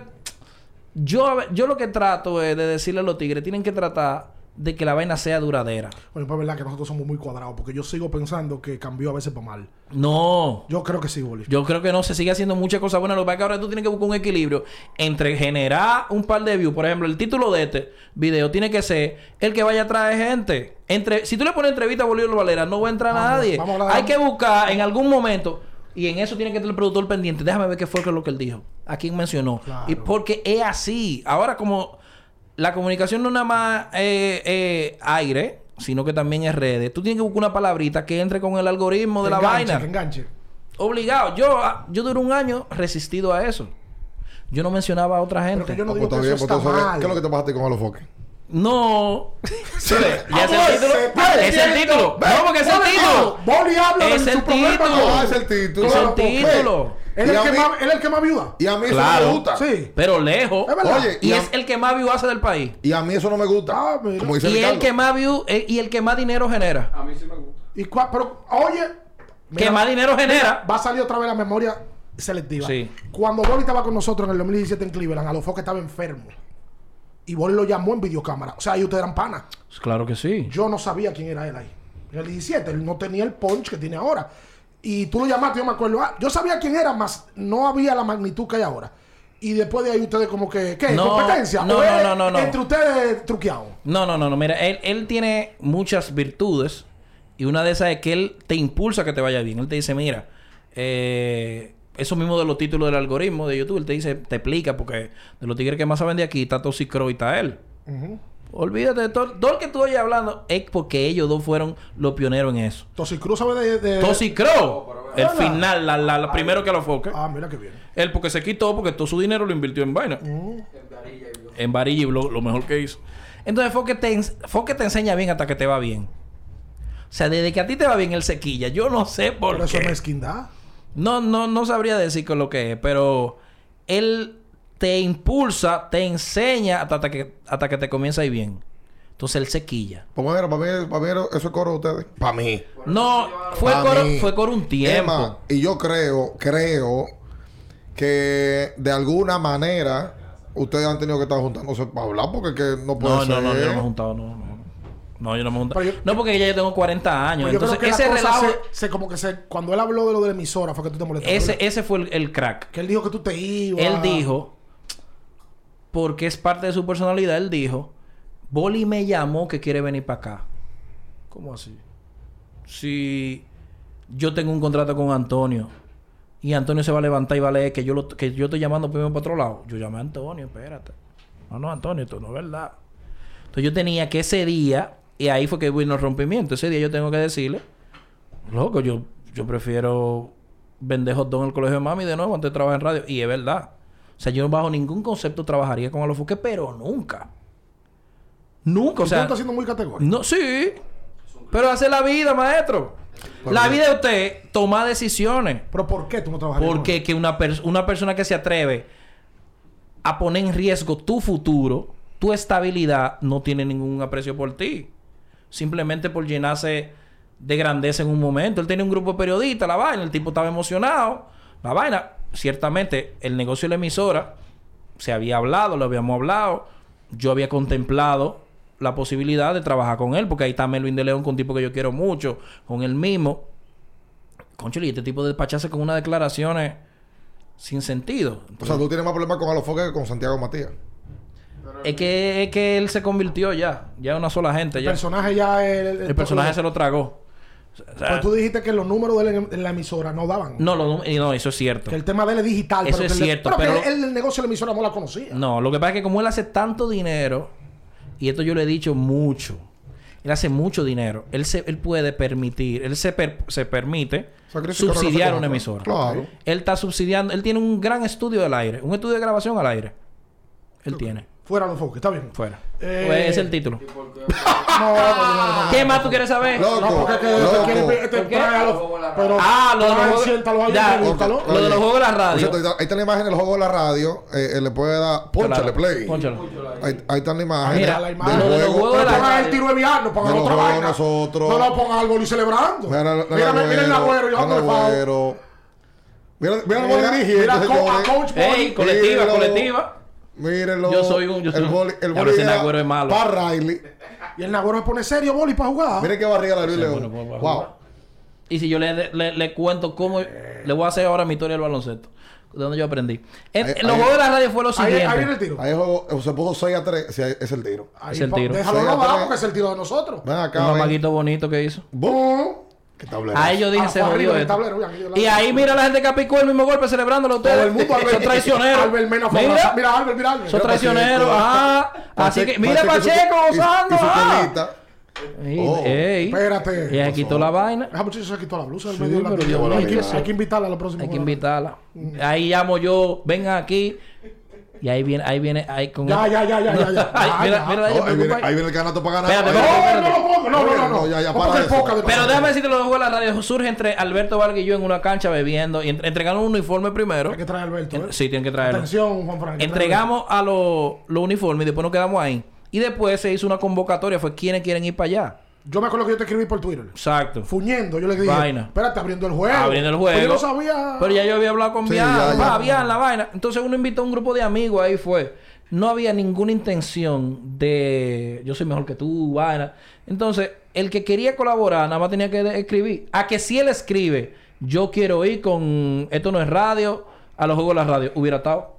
yo, yo lo que trato es de decirle a los tigres, tienen que tratar de que la vaina sea duradera. Bueno, pues es verdad que nosotros somos muy cuadrados, porque yo sigo pensando que cambió a veces para mal. No. Yo creo que sí, Boli. Yo creo que no se sigue haciendo muchas cosas buenas. Lo que pasa es que ahora tú tienes que buscar un equilibrio entre generar un par de views. Por ejemplo, el título de este video tiene que ser el que vaya a traer gente. Entre, si tú le pones entrevista a Bolívar Valera, no va a entrar Vamos, nadie. vamos a Hay que buscar en algún momento. Y en eso tiene que estar el productor pendiente. Déjame ver qué fue lo que él dijo. A quién mencionó. Claro. Y porque es así. Ahora, como la comunicación no nada más eh, eh, aire, sino que también es redes. Tú tienes que buscar una palabrita que entre con el algoritmo de la enganche, vaina. Que enganche. Obligado. Yo, ah, yo duré un año resistido a eso. Yo no mencionaba a otra gente. que yo no Ah, digo pues que eso pues está entonces, mal. ¿Qué es lo que te pasa a ti con Alofoque? No. Sí, ya es el título. Es el título. No, porque es el título. Boli habla de Es su el problema título. es el título. Es el título. Él es el que más- él el que más viuda. Y a mí eso Claro. no me gusta. Sí. Pero lejos. Oye, Y y a- es el que más view hace del país. Y a mí eso no me gusta. Ah, mira. Como dice Y Ricardo. el que más view eh, y el que más dinero genera. A mí sí me gusta. Y cua- pero, oye. Que más dinero genera. Va a salir otra vez la memoria selectiva. Sí. Cuando Boli estaba con nosotros en el 2017 en Cleveland, a los que estaba enfermo. Y Boli lo llamó en videocámara. O sea, ahí ustedes eran panas. Claro que sí. Yo no sabía quién era él ahí. En el 17, él no tenía el punch que tiene ahora. Y tú lo llamaste, yo me acuerdo. ah, yo sabía quién era, más no había la magnitud que hay ahora. Y después de ahí ustedes como que, ¿qué? No, ¿Competencia? no, ¿O no, no, no, no. Entre ustedes truqueados. No, no, no, no. Mira, él, él tiene muchas virtudes. Y una de esas es que él te impulsa a que te vaya bien. Él te dice, mira, eh, eso mismo de los títulos del algoritmo de YouTube, él te dice, te explica, porque de los tigres que más saben de aquí está Toxicro y está él. Olvídate de todo, todo el que tú oyes hablando es porque ellos dos fueron los pioneros en eso. Tosicruz sabe de... de- Toxicro, el final, la, la, la primero que lo foque. Ah, mira qué bien. Él porque se quitó, porque todo su dinero lo invirtió en vaina. En varilla y lo, lo mejor que hizo. Entonces fue que, te, ens- fue que te enseña bien hasta que te va bien. O sea, desde que a ti te va bien el sequilla, yo no sé por, Por eso qué. es mezquindad. No, no, no sabría decir con lo que es, pero él te impulsa, te enseña hasta que, hasta que te comienza a ir bien. Entonces él sequilla. Pues mira, para mí, para mí eso es coro de ustedes. Para mí. No, fue Pa' coro, mí. fue coro un tiempo. Emma, y yo creo, creo que de alguna manera ustedes han tenido que estar juntándose para hablar porque que no puede No, ser. no, no, yo no me he juntado, no, no. No, yo no me yo- no, porque ya yo tengo 40 años. Yo Entonces, creo que ese la cosa relajo, se, se como que se... Cuando él habló de lo de la emisora fue que tú te molestaste. ese, ¿verdad? ese fue el, el crack. Que él dijo que tú te ibas. Él dijo, porque es parte de su personalidad, él dijo, Boli me llamó que quiere venir para acá. ¿Cómo así? Si yo tengo un contrato con Antonio y Antonio se va a levantar y va a leer que yo, lo, que yo estoy llamando primero para otro lado, yo llamé a Antonio, espérate. No, no, Antonio, esto no es verdad. Entonces yo tenía que ese día, y ahí fue que vino el rompimiento, ese día yo tengo que decirle, loco, yo, yo prefiero vender hot dog en el colegio de mami de nuevo antes de trabajar en radio. Y es verdad. O sea, yo bajo ningún concepto trabajaría con Alofoque, pero nunca. Nunca, o sea... estás siendo muy categórico. No, sí. Pero hace la vida, maestro. La vida de usted toma decisiones. Pero ¿por qué tú no trabajas Porque que una, una persona que se atreve a poner en riesgo tu futuro, tu estabilidad, no tiene ningún aprecio por ti. Simplemente por llenarse de grandeza en un momento. Él tenía un grupo de periodistas, la vaina, el tipo estaba emocionado. La vaina, ciertamente, el negocio de la emisora se había hablado, lo habíamos hablado. Yo había contemplado la posibilidad de trabajar con él, porque ahí está Melvin de León, con un tipo que yo quiero mucho, con él mismo. Concho, y este tipo de despacharse con unas declaraciones sin sentido. O sea, tú tienes más problemas con Alofoque que con Santiago Matías. Es que, es que él se convirtió ya. Ya una sola gente. El Ya. personaje ya... El, El personaje se lo tragó. O sea, Pues tú dijiste que los números de la emisora no daban. no, lo- no, eso es cierto. Que el tema de él es digital. Eso pero es que cierto, pero, pero- que él el negocio de la emisora no la conocía. No, lo que pasa es que como él hace tanto dinero, y esto yo le he dicho mucho, él hace mucho dinero, él se, él puede permitir, él se, per- se permite Sacrificar subsidiar una emisora. Claro. Él está subsidiando, él tiene un gran estudio del aire, un estudio de grabación al aire. Él tiene. Fuera los focos, está bien. Fuera. Eh, Pues ese es el título. No, no, no, no. ¿Qué más tú quieres saber? Loco, No, porque es que loco. este quiere ¿Por qué? trae a los- Pero Ah, lo de los juegos- siéntalo ahí, Ya, pregúntalo. Lo de los juegos de la radio. cierto, ahí está- ahí está la imagen del juego de la radio. Eh, eh, le puede dar. Pónchale Claro. play. Pónchalo. Ahí, ahí está la imagen. Mira, la del imagen. lo de los juego. juegos de No la pongan el radio. tiro de no pongan lo otra juegos vaina. nosotros. No lo pongan al boli celebrando. Mira, mira, Mira, mira el agüero, yo ando Mira el agüero. Mira, mira Mira, dirigiendo, mira, co- a señores. coach Ey, Boli. colectiva, Mírenlo. Yo soy un- yo soy el boli, el Ya, boli ese Nagüero es malo. Para Riley. Y el Nagüero se pone serio, boli, para jugar. Miren qué barriga la Luis Sí, León. bueno, wow. Y si yo le, le, le cuento cómo... Le voy a hacer ahora mi historia del baloncesto. De donde yo aprendí. En, Ahí- en los ahí- juegos de la radio fue lo Ahí, siguiente. ahí viene el tiro. Ahí juego se puso 6 a 3. Sí, ahí es el tiro. Ahí, Es el tiro. Déjalo tres. porque es el tiro de nosotros. Ven acá. Un ven. amaguito bonito que hizo. ¡Bum! Ahí yo dije, Ah, se jodió esto. tablero, la- Y ahí mira la gente que apicó el mismo golpe celebrándolo ustedes. Todo el mundo, Son Albert. traicioneros. Albert Mira, abrazado. Mira, Albert, mira, Albert. son Mira, traicioneros. Ajá. Así Pache- que, mira Pacheco y y- gozando. Y su ah. Ey, Oh, ey. espérate. Y se quitó la vaina. Esa muchacha se quitó la blusa Sí, medio la hay, que, hay que invitarla a la próxima. Hay que invitarla. Ahí llamo yo, vengan aquí. Y ahí viene, ahí viene, ahí con Ya, ya, ya, ya, ya. ya. Ya, mira, ya. mira, No, ahí, viene, ahí el canato para ganar. Espérate, Ahí-. No, no lo pongo. No, no, no. No, ya, ya, No, para el eso. de Pero déjame decirte lo de la radio. Surge entre Alberto Vargas y yo en una cancha bebiendo y entre- entregando un uniforme primero. Hay que traer a Alberto. ¿eh? Sí, tienen que traerlo. Atención, Juan Frank. Entregamos a los los uniformes y después nos quedamos ahí. Y después se hizo una convocatoria. Fue quienes quieren ir para allá. Yo me acuerdo que yo te escribí por Twitter. Exacto. Fuñendo, yo le dije, Vaina. espérate, abriendo el juego. Abriendo el juego. Pues yo no sabía. Pero ya yo había hablado con Sí, Bian, ya, ya. va, Bian, la vaina. Entonces uno invitó a un grupo de amigos, ahí fue. No había ninguna intención de yo soy mejor que tú, vaina. Entonces, el que quería colaborar nada más tenía que escribir. A que si él escribe, yo quiero ir con esto no es radio, a los juegos de la radio, hubiera estado.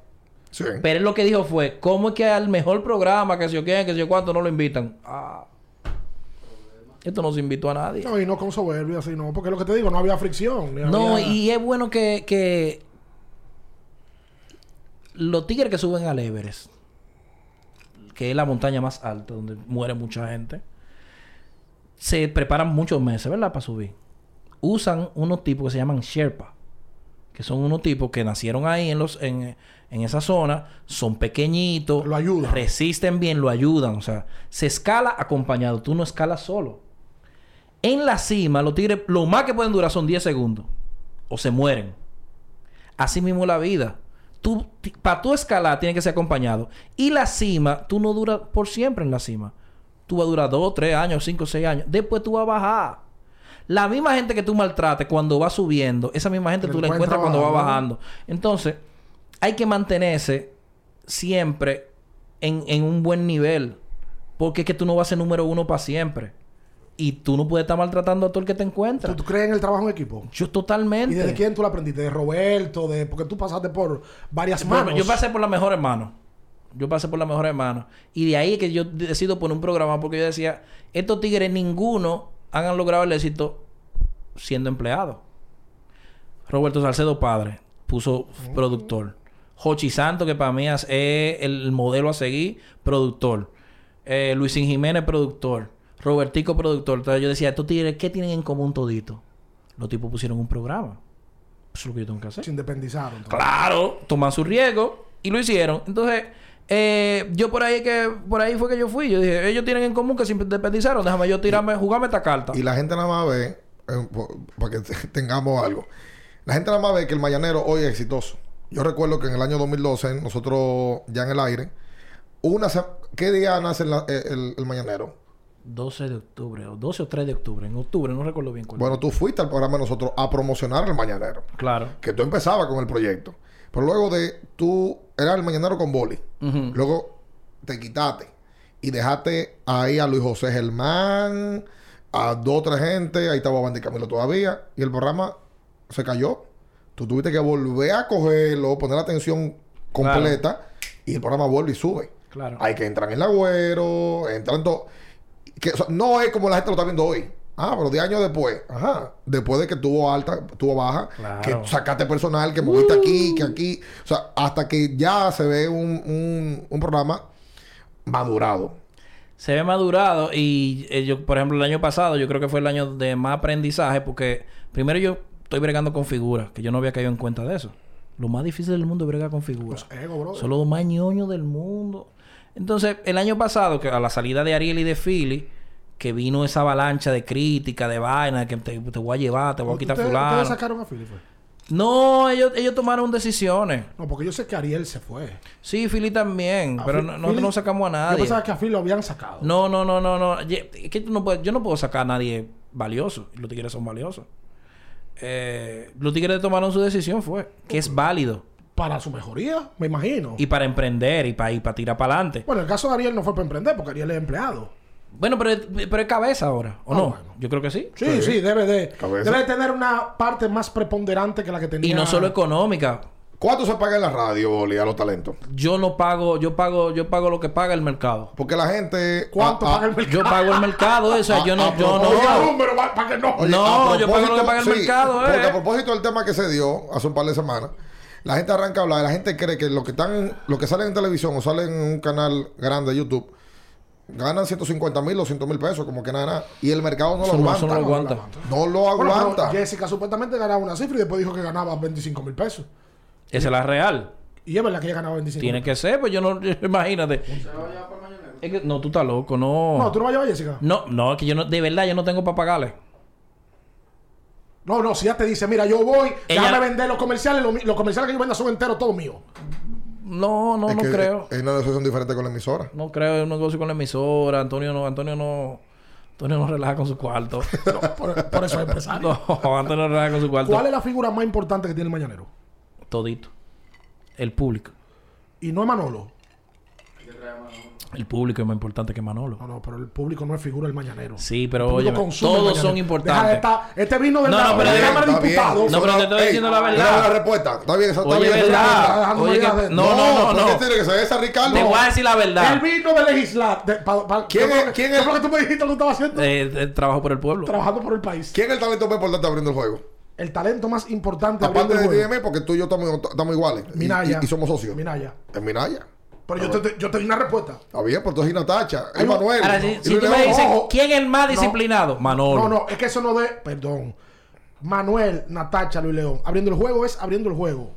Sí. Pero él lo que dijo fue, ¿cómo es que al mejor programa, que si yo quieren, que si yo cuánto, no lo invitan? Ah. Esto no se invitó a nadie. No, y no con soberbia, así no. Porque lo que te digo, no había fricción. No, había- y es bueno que, que los tigres que suben al Everest, que es la montaña más alta donde muere mucha gente, se preparan muchos meses, ¿verdad? Para subir. Usan unos tipos que se llaman Sherpa, que son unos tipos que nacieron ahí en los en, en esa zona, son pequeñitos, Lo ayudan. resisten bien, lo ayudan, o sea, se escala acompañado, tú no escalas solo. En la cima, los tigres, lo más que pueden durar son 10 segundos. O se mueren. Así mismo la vida. Tú, para tú escalar, tienes que ser acompañado. Y la cima, tú no duras por siempre en la cima. Tú vas a durar 2, 3 años, 5, 6 años. Después tú vas a bajar. La misma gente que tú maltrates cuando va subiendo, esa misma gente Te tú la encuentras cuando va bajando. bajando. Entonces, hay que mantenerse siempre en, en un buen nivel. Porque es que tú no vas a ser número uno para siempre. Y tú no puedes estar maltratando a todo el que te encuentra. ¿Tú, tú crees en el trabajo en equipo? Yo totalmente. ¿Y desde quién tú lo aprendiste? ¿De Roberto? de Porque tú pasaste por varias Bueno, manos. yo pasé por la mejor hermano. Yo pasé por la mejor hermano. Y de ahí es que yo decido poner un programa porque yo decía, estos tigres ninguno han logrado el éxito siendo empleados. Roberto Salcedo padre puso productor. Jochi Santo, que para mí es el modelo a seguir, productor. Eh, Luisín Jiménez, productor. Robertico, productor. Entonces yo decía, estos tigres, ¿qué tienen en común todito? Los tipos pusieron un programa. Eso es lo que yo tengo que hacer. Se independizaron. entonces. Claro, toman su riesgo y lo hicieron. Entonces, eh, yo por ahí que por ahí fue que yo fui. Yo dije, ellos tienen en común que se independizaron. Déjame yo tirarme, jugarme esta carta. Y la gente nada más ve, eh, para que te- tengamos algo. La gente nada más ve que el Mañanero hoy es exitoso. Yo recuerdo que en el año 2012, nosotros ya en el aire, una ¿qué día nace la- eh, el, el Mañanero? 12 de octubre, o 12 o 3 de octubre. En octubre, no recuerdo bien cuál. Bueno, tú fuiste al programa de nosotros a promocionar el Mañanero. claro. Que tú empezabas con el proyecto. Pero luego de tú eras el Mañanero con Boli. Luego te quitaste y dejaste ahí a Luis José Germán, a dos o tres gente, ahí estaba Bandy Camilo todavía, y el programa se cayó. Tú tuviste que volver a cogerlo, poner la atención completa, y el programa vuelve y sube. Claro. Hay que entrar en el agüero, entran todo. Que, o sea, no es como la gente lo está viendo hoy. Ah, pero 10 años después. Ajá. Después de que tuvo alta, tuvo baja. Claro. Que sacaste personal, que moviste aquí, que aquí. O sea, hasta que ya se ve un, un, un programa madurado. Se ve madurado y eh, yo, por ejemplo, el año pasado yo creo que fue el año de más aprendizaje porque primero yo estoy bregando con figuras, que yo no había caído en cuenta de eso. Lo más difícil del mundo es bregar con figuras. Los ego, bro. Son los más ñoños del mundo. Entonces, el año pasado, que a la salida de Ariel y de Philly, que vino esa avalancha de crítica, de vaina, de que te, te voy a llevar, te voy a quitar ¿Ustedes- fulano. ustedes sacaron a Philly, fue? No, ellos, ellos tomaron decisiones. No, porque yo sé que Ariel se fue. Sí, Philly también, A pero no- nosotros no sacamos a Yo nadie. pensaba que a Philly lo habían sacado. No, no, no, no, no. Ye- es que no puedes- yo no puedo sacar a nadie valioso. Los tigres son valiosos. Eh, los tigres tomaron su decisión, fue que es válido. Para su mejoría, me imagino. Y para emprender y para, y para tirar para adelante. Bueno, el caso de Ariel no fue para emprender, porque Ariel es empleado. Bueno, pero, es- pero es cabeza ahora, ¿o Ah, no? bueno. Yo creo que sí. Sí, sí, debe de, Cabeza. debe de tener una parte más preponderante que la que tenía. Y no solo económica. ¿Cuánto se paga en la radio, Boli, a los talentos? Yo no pago, yo pago, yo pago lo que paga el mercado. Porque la gente... ¿Cuánto a- a- paga el mercado? Yo pago el mercado, o sea, A- yo no, a yo no. número, va- para que no. Oye, No, yo pago lo que paga el sí, mercado, Porque eh. a propósito del tema que se dio hace un par de semanas, la gente arranca a hablar, la gente cree que lo que están, lo que salen en televisión o salen en un canal grande de YouTube, ganan 150 mil o 100 mil pesos, como que nada, nada. Y el mercado no lo no- aguanta. no lo aguanta. No lo Bueno, pero aguanta. Jessica supuestamente ganaba una cifra y después dijo que ganaba 25 mil pesos. Esa es la real. Y es verdad que ella ganaba 25 Tiene que ser, pues yo no, imagínate. Es que, no, tú estás loco, no. No, tú no vas a llevar a Jessica. No, no, es que yo no, de verdad, yo no tengo para pagarle. No, no, si ella te dice, mira, yo voy, Ella- déjame vender los comerciales, los, comerciales que yo venda son enteros todos míos. No, no, Es no que creo. Es una negociación diferente con la emisora. No creo, es un negocio con la emisora. Antonio no, Antonio no. Antonio no relaja con su cuarto. No, por, por eso es empresario. no, Antonio no relaja con su cuarto. ¿Cuál es la figura más importante que tiene el mañanero? Todito. El público. Y no es Manolo. El público es más importante que Manolo. No, no, pero el público no es figura del mañanero. Sí, El pero oye, el todos son Deja de importantes. estar- este vino de No, la, no, pero de deja- Cámara de está bien. Diputados. No, pero te estoy Ey, diciendo la verdad. mira la respuesta. Está bien, esa está Oye, bien. esa está verdad. dejando Oye, ideas que- de- no, no, no, ¿por no. qué tiene que ser esa, Ricardo? Te voy a decir la verdad. Él vino de legislar. de- pa- pa- ¿Quién ¿qué es- fue- quién ¿Qué es- fue lo que tú me dijiste que estaba haciendo? Eh, eh, trabajo por el pueblo. Trabajando por el país. ¿Quién es el talento más importante abriendo el juego? El talento más importante Aparte abriendo de el juego. DME, porque tú y yo estamos, estamos iguales. Y- Minaya. Y, y somos socios. Minaya. En Minaya. Pero yo te, yo te di una respuesta. Está bien, pues tú es Natacha. Hay Es Manuel. Ahora, si, si tú me dices, Ojo. ¿quién es el más No. disciplinado? Manolo. No, no, es que eso no de. Perdón. Manuel, Natacha, Luis León. Abriendo el juego es abriendo el juego.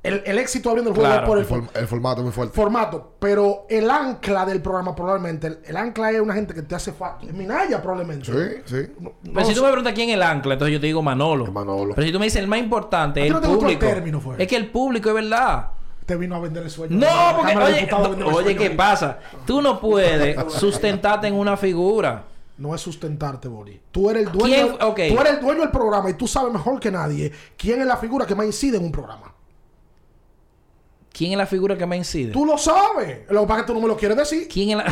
El, el éxito abriendo el juego Claro. es por el, El, form- el formato es muy fuerte. formato. Pero el ancla del programa, probablemente. El, el ancla es una gente que te hace falta. Es Minaya, probablemente. Sí, sí. No, Pero no si sé. tú me preguntas quién es el ancla, entonces yo te digo Manolo. Es Manolo. Pero si tú me dices el más importante, ¿A ti el no te gustó el público. término, fue? Es que el público es verdad. Te vino a vender el sueño. No, porque, oye, no, oye. ¿qué pasa? Tú no puedes sustentarte en una figura. No es sustentarte, Boli. Tú eres el dueño. Tú eres el dueño del programa y tú sabes mejor que nadie quién es la figura que más incide en un programa. ¿Quién es la figura que más incide? Tú lo sabes. Lo que pasa es que tú no me lo quieres decir. ¿Quién es la.?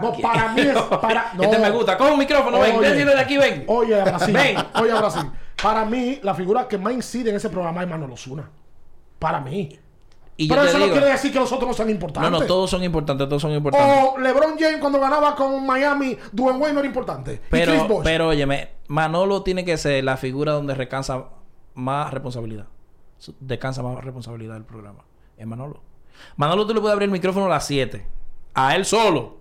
No, para mí es. Para, no. Este me gusta. Coge un micrófono, ven. Oye. Decide de aquí, ven. Oye, Brasil. Ven. Oye, Brasil. Para mí, la figura que más incide en ese programa es Manolo Zuna. Para mí. Y Pero eso digo. no quiere decir que los otros no sean No, importantes. no, todos son importantes, todos son importantes. O LeBron James cuando ganaba con Miami, Dwayne Wayne no era importante. y Chris Pero, Bosh. pero, óyeme, Manolo tiene que ser la figura donde recansa más responsabilidad. Descansa más responsabilidad del programa. Es Manolo. Manolo tú le puedes abrir el micrófono a las 7. A él solo.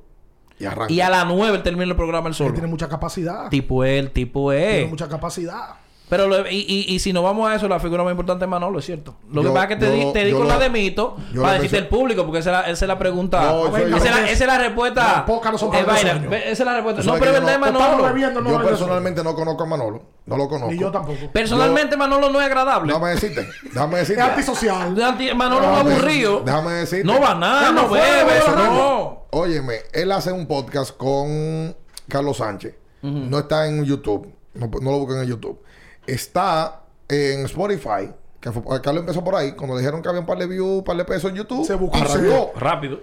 Y arranca. Y a las 9 él termina el programa él Él solo. tiene mucha capacidad. Tipo él, tipo Tiene él. mucha capacidad. Pero lo- y, y, y si nos vamos a eso, la figura más importante es Manolo, es cierto. Lo Yo- que pasa es que te, di- yo- te di con lo- la de mito para decirte pensé- el público, porque esa es la, esa es la pregunta. No, yo- esa, es la, esa es la respuesta. pocas no son Eh, vaina, esa es la respuesta. No, sabes pero es no- es Manolo. bebiendo, no yo personalmente no conozco a Manolo. No lo conozco. Ni yo tampoco. Personalmente, Manolo no es agradable. Déjame decirte. Déjame Es decirte. antisocial. De anti- Manolo es aburrido. Déjame decirte. No va nada, no no bebe, no bebe no. Óyeme, él hace un podcast con Carlos Sánchez. No está en YouTube. No, no lo buscan en YouTube. Está en Spotify. Que fue- Carlos empezó por ahí. Cuando le dijeron que había un par de views, un par de pesos en YouTube. Se buscó, arrancó. Rápido.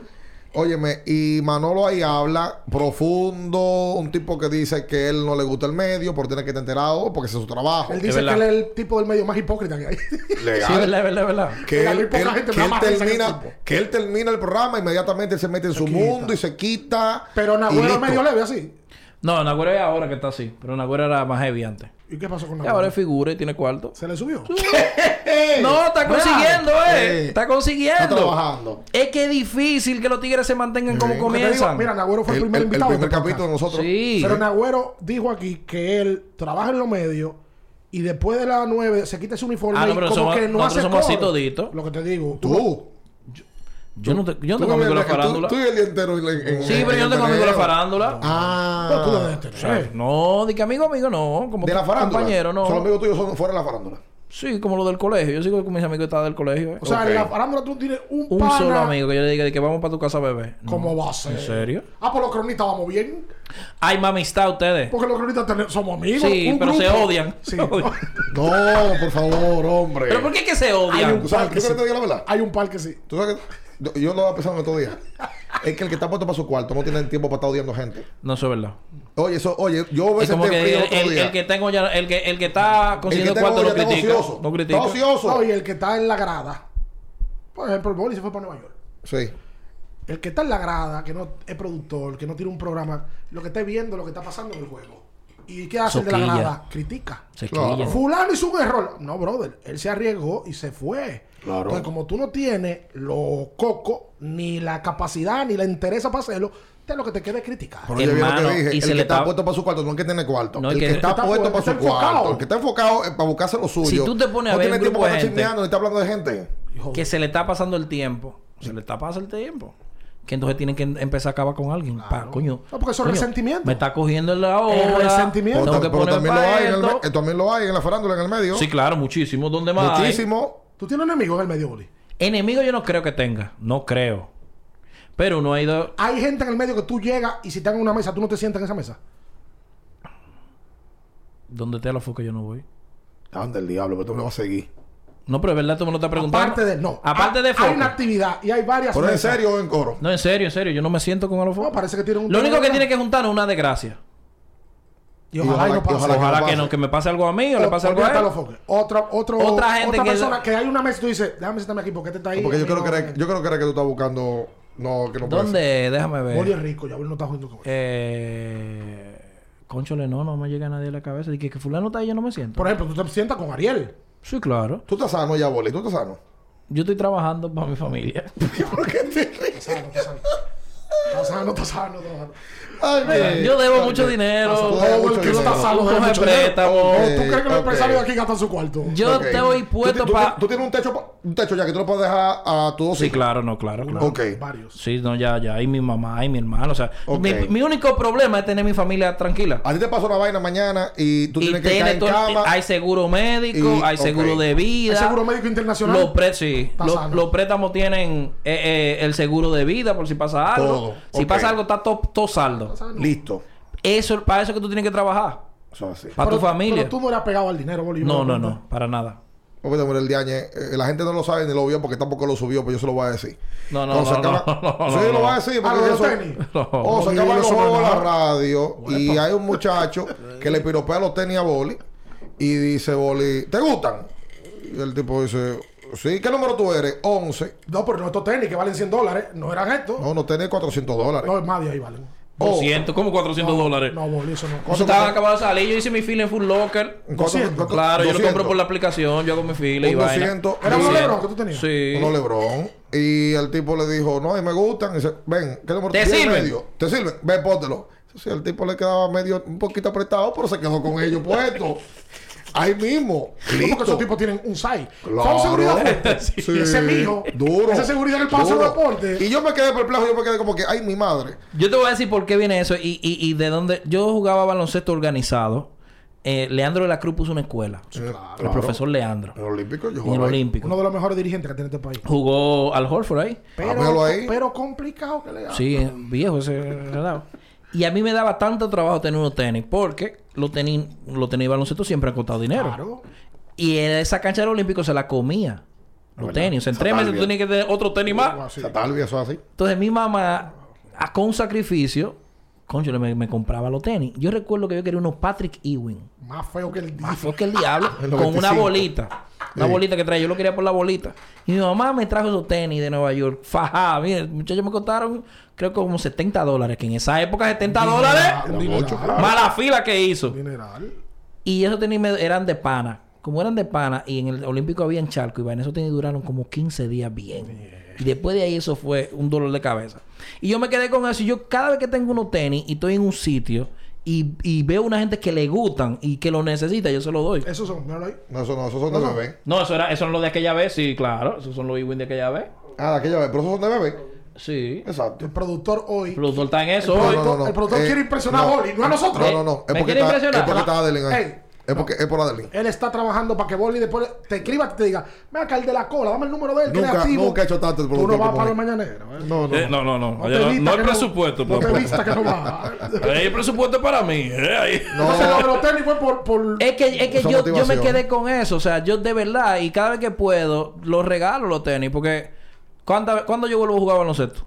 Óyeme, y Manolo ahí habla profundo. Un tipo que dice que él no le gusta el medio, por tener que estar enterado, porque ese es su trabajo. Él dice que él es el tipo del medio más hipócrita que hay. Legal. Sí, es verdad, es verdad, es verdad. que él, poca él- gente que él termina que él termina el programa inmediatamente él se mete en su quita. mundo y se quita Pero Nagüero medio leve así. No, Nagüero es ahora que está así. Pero Nagüero era más heavy antes. ¿Y qué pasó con Y Nagüero? ahora es figura y tiene cuarto. ¿Se le subió? No, está consiguiendo, eh. Eh, Está está consiguiendo. trabajando Es que es difícil que los tigres se mantengan como Sí. Comienzan. mira, Nagüero fue el, el, primer el- el invitado. de primer este capítulo de nosotros Sí. Pero Nagüero dijo aquí que él trabaja en los medios y después de las 9 se quita ese uniforme Ah, no, y pero como somos- que no nosotros hace somos así coro. toditos. Lo que te digo. tú Yo no, te- yo no Tú tengo amigos de la tú- farándula. Tú vives el día entero en, en- Sí, en- pero yo no tengo amigos de la farándula. Ah. Pero tú debes tener. O sea, no, de que amigo, amigo, no. Como de la farándula. compañero, no. Son los amigos tuyos son fuera de la farándula. Sí, como lo del colegio. Yo sigo con mis amigos que están del colegio. eh. O sea, en la farándula tú tienes un, Un pana. solo amigo que yo le diga de que vamos para tu casa a beber. No. ¿Cómo va a ser? ¿En serio? Ah, pues los cronistas vamos bien. Hay más amistad ustedes. Porque los cronistas tenemos- somos amigos. Sí, un pero se odian. Sí. No, por favor, hombre. ¿Pero por qué es que se Hay odian? un- ¿Tú sabes que sí. te digo la verdad? Hay un par que sí. Tú sabes que yo, yo lo estaba pensando estos días. Es que el que está puesto para su cuarto no tiene tiempo para estar odiando gente. No, eso es verdad. Oye, eso, oye, yo como senté que frío el, otro el- día. el que tengo ya, el que, el que está El que consiguiendo tengo cuarto no critica. ocioso. No critica. Está ocioso. No, y el que está en la grada. Por ejemplo, el Boli se fue para Nueva York. Sí. El que está en la grada, que no es productor, que no tiene un programa, lo que está viendo, lo que está pasando en el juego. ¿Y qué hace el de la grada? Critica. Se Claro. Fulano hizo un error. No, brother. Él se arriesgó y se fue. Claro. Entonces, como tú no tienes los cocos, ni la capacidad, ni la interesa para hacerlo, te lo que te queda es criticar. Pero bien lo que dije. y El se que le está está- puesto para su cuarto no es que tiene cuarto. No, el que, que- está está puesto pu- para su enfocado. cuarto. El que está enfocado es para buscarse lo suyo. Si tú te pones a no ver tiene un tiempo grupo para de gente- chismeando ni está hablando de gente. Hijo, Que se le está pasando el tiempo. Se le está pasando el tiempo. Que entonces tienen que em- empezar a acabar con alguien. Pa, coño. No, porque eso es resentimiento. Me está cogiendo la hora. Es resentimiento. Pero, Tengo que pero también, lo pa' hay en el, también lo hay en la farándula en el medio. Sí, claro, muchísimo. ¿Dónde más? hay? ¿Tú tienes enemigos en el medio, Boli? Enemigo yo no creo que tenga. No creo. Pero uno ha ido... Hay gente en el medio que tú llegas y si están en una mesa, tú no te sientas en esa mesa. Donde te la foca yo no voy. Anda el diablo, pero tú me vas a seguir. No, pero es verdad, tú me lo estás preguntando. Aparte de. No. Aparte Hay- de Hay foco. una actividad y hay varias. ¿Pero en serio o en coro? No, en serio, en serio. Yo no me siento con los No, parece que tienen un. Lo único que tiene que juntarnos es una desgracia. Y ojalá, y ojalá- no pase. y ojalá Ojalá no que no, que me pase algo a mí o le pase algo a él. Otra, otro, Otra gente que- persona que hay una mesa y tú dices, déjame sentarme aquí porque este está ahí. Porque yo creo, que era, yo creo que era que tú estás buscando. No, que no puede ser. ¿Dónde? Déjame ver. rico, ya no está jugando con él. Eh... Conchole, no, no me llega nadie a la cabeza. Dije que fulano está ahí, yo no me siento. Por ejemplo, tú te sientas con Ariel. Sí, claro. Tú estás sano ya, Boli. Tú estás sano. Yo estoy trabajando para mi familia. ¿Por qué te ríes? Está sano, está sano. Está sano, está sano, está sano. Yo debo mucho dinero. Todo el que está debe coge préstamo. ¿O ¿Tú crees que los empresarios de aquí gastan su cuarto? Yo estoy Tú- puesto para... Tú tienes un techo, pa- un techo ya que tú lo puedes dejar a tus dos Sí, claro, no, claro, claro. Ok. Varios. Sí, no, ya, ya. Y mi mamá y mi hermano. O sea, mi, mi único problema es tener mi familia tranquila. A ti te pasó una vaina mañana y tú y tienes que en todo- cama. hay seguro médico, Y- hay seguro de vida. ¿El seguro médico internacional? Los, pre- sí, los, préstamos tienen eh, eh, el seguro de vida por si pasa algo. Todo. Si pasa algo, está todo, todo Listo. Eso, para eso que tú tienes que trabajar. Eso es así. Para tu Pero- familia. Pero tú no eras pegado al dinero, Boli. No, no, no. Para nada. Porque el diañe. Eh, la gente no lo sabe ni lo vio porque tampoco lo subió, pues yo se lo voy a decir. No, no, no, no, acaba- no, no, Sí, no, lo voy a no. decir Ah, porque los eso... tenis. No. Oh, se No, acaba yo el eso juego no de la radio y hay un muchacho que le piropea los tenis a Boli y dice Boli, ¿te gustan? Y el tipo dice, sí, ¿qué número tú eres? 11. No, pero no estos tenis que valen 100 dólares. No eran estos. No, no tenés 400 dólares. No, es más de ahí valen. 200, ¿cómo 400 dólares? No, Boli, eso no. Cuando estaban acabados de salir, yo hice mi fila en Full Locker. ¿Cuánto- 200? cuánto- Claro, yo lo 200. compro por la aplicación, yo hago mi fila y Un vaina. 200. ¿Era Sí. Lebron que tú tenías? Sí. Uno Lebrón. Y el tipo le dijo, no, y me gustan. Y dice, ven, ¿qué número ¿Te sirven? medio? ¿Te sirven? Ven, póntelo. Sí, el tipo le quedaba medio, un poquito apretado, pero se quedó con ellos puestos. Ahí mismo. No, porque Listo. esos tipos tienen un SAI. Claro. Son seguridad. Sí. Ese mijo. Duro. Esa seguridad en el paso de deporte. Y yo me quedé perplejo. Yo me quedé como que, ay, mi madre. Yo te voy a decir por qué viene eso y, y, y de dónde. Yo jugaba baloncesto organizado. Eh, Leandro de la Cruz puso una escuela. El profesor Leandro. En el Olímpico, yo En el. Olímpico. Uno de los mejores dirigentes que tiene este país. Jugó al Horford ahí. Pero, míralo ahí. pero complicado que le haga. Sí, eh, viejo ese. Y a mí me daba tanto trabajo tener unos tenis porque los tenis, los tenis baloncesto siempre han costado dinero. Claro. Y en esa cancha del Olímpico se la comía. Los ¿Verdad? tenis. O sea, en tres meses talvia. tú tenías que tener otro tenis más. Eso es así. Entonces mi mamá, a- con un sacrificio, concho, me, me compraba los tenis. Yo recuerdo que yo quería unos Patrick Ewing. Más feo que el Más feo que el diablo. El con una 95. bolita. Una Sí. bolita que traía. Yo lo quería por la bolita. Y mi mamá me trajo esos tenis de Nueva York. Fajá. Mire, muchachos me costaron, creo que como 70 dólares. Que en esa época 70 dólares. Dineral. Mala fila que hizo. Dineral. Y esos tenis eran de pana. Como eran de pana y en el Olímpico había en charco y vaina, esos tenis duraron como 15 días bien. Y después de ahí eso fue un dolor de cabeza. Y yo me quedé con eso. Y yo cada vez que tengo unos tenis y estoy en un sitio y, y veo una gente que le gustan y que lo necesita, yo se lo doy. Esos son, míralo ahí. No, eso no, esos son de No, no. bebé. No, eso era, eso son los de aquella vez, sí, claro. Esos son los Ewing de aquella vez. Ah, aquella vez. Pero esos son de bebé. Sí. Exacto. El productor hoy. El productor está en eso El hoy. productor- el productor quiere impresionar a Boli, no a nosotros. No, no, no. Es ¿Me porque quiere está, impresionar? es porque está Adeline ahí. Ey. Es porque es por Adeline. Él está trabajando para que Boli después te escriba y te diga, ven acá el de la cola, dame el número de él, Nunca, activo. nunca he hecho tanto el Tú no vas para el mañanero. ¿eh? No, no. Eh, no, no, no. No No, no hay presupuesto. No te papá. vista que no va. Hay presupuesto para mí. eh, lo de los tenis fue por... por... Es que, es que yo, yo me quedé con eso. O sea, yo de verdad, y cada vez que puedo, los regalo los tenis. Porque, ¿cuánta- ¿cuándo yo vuelvo a jugar baloncesto?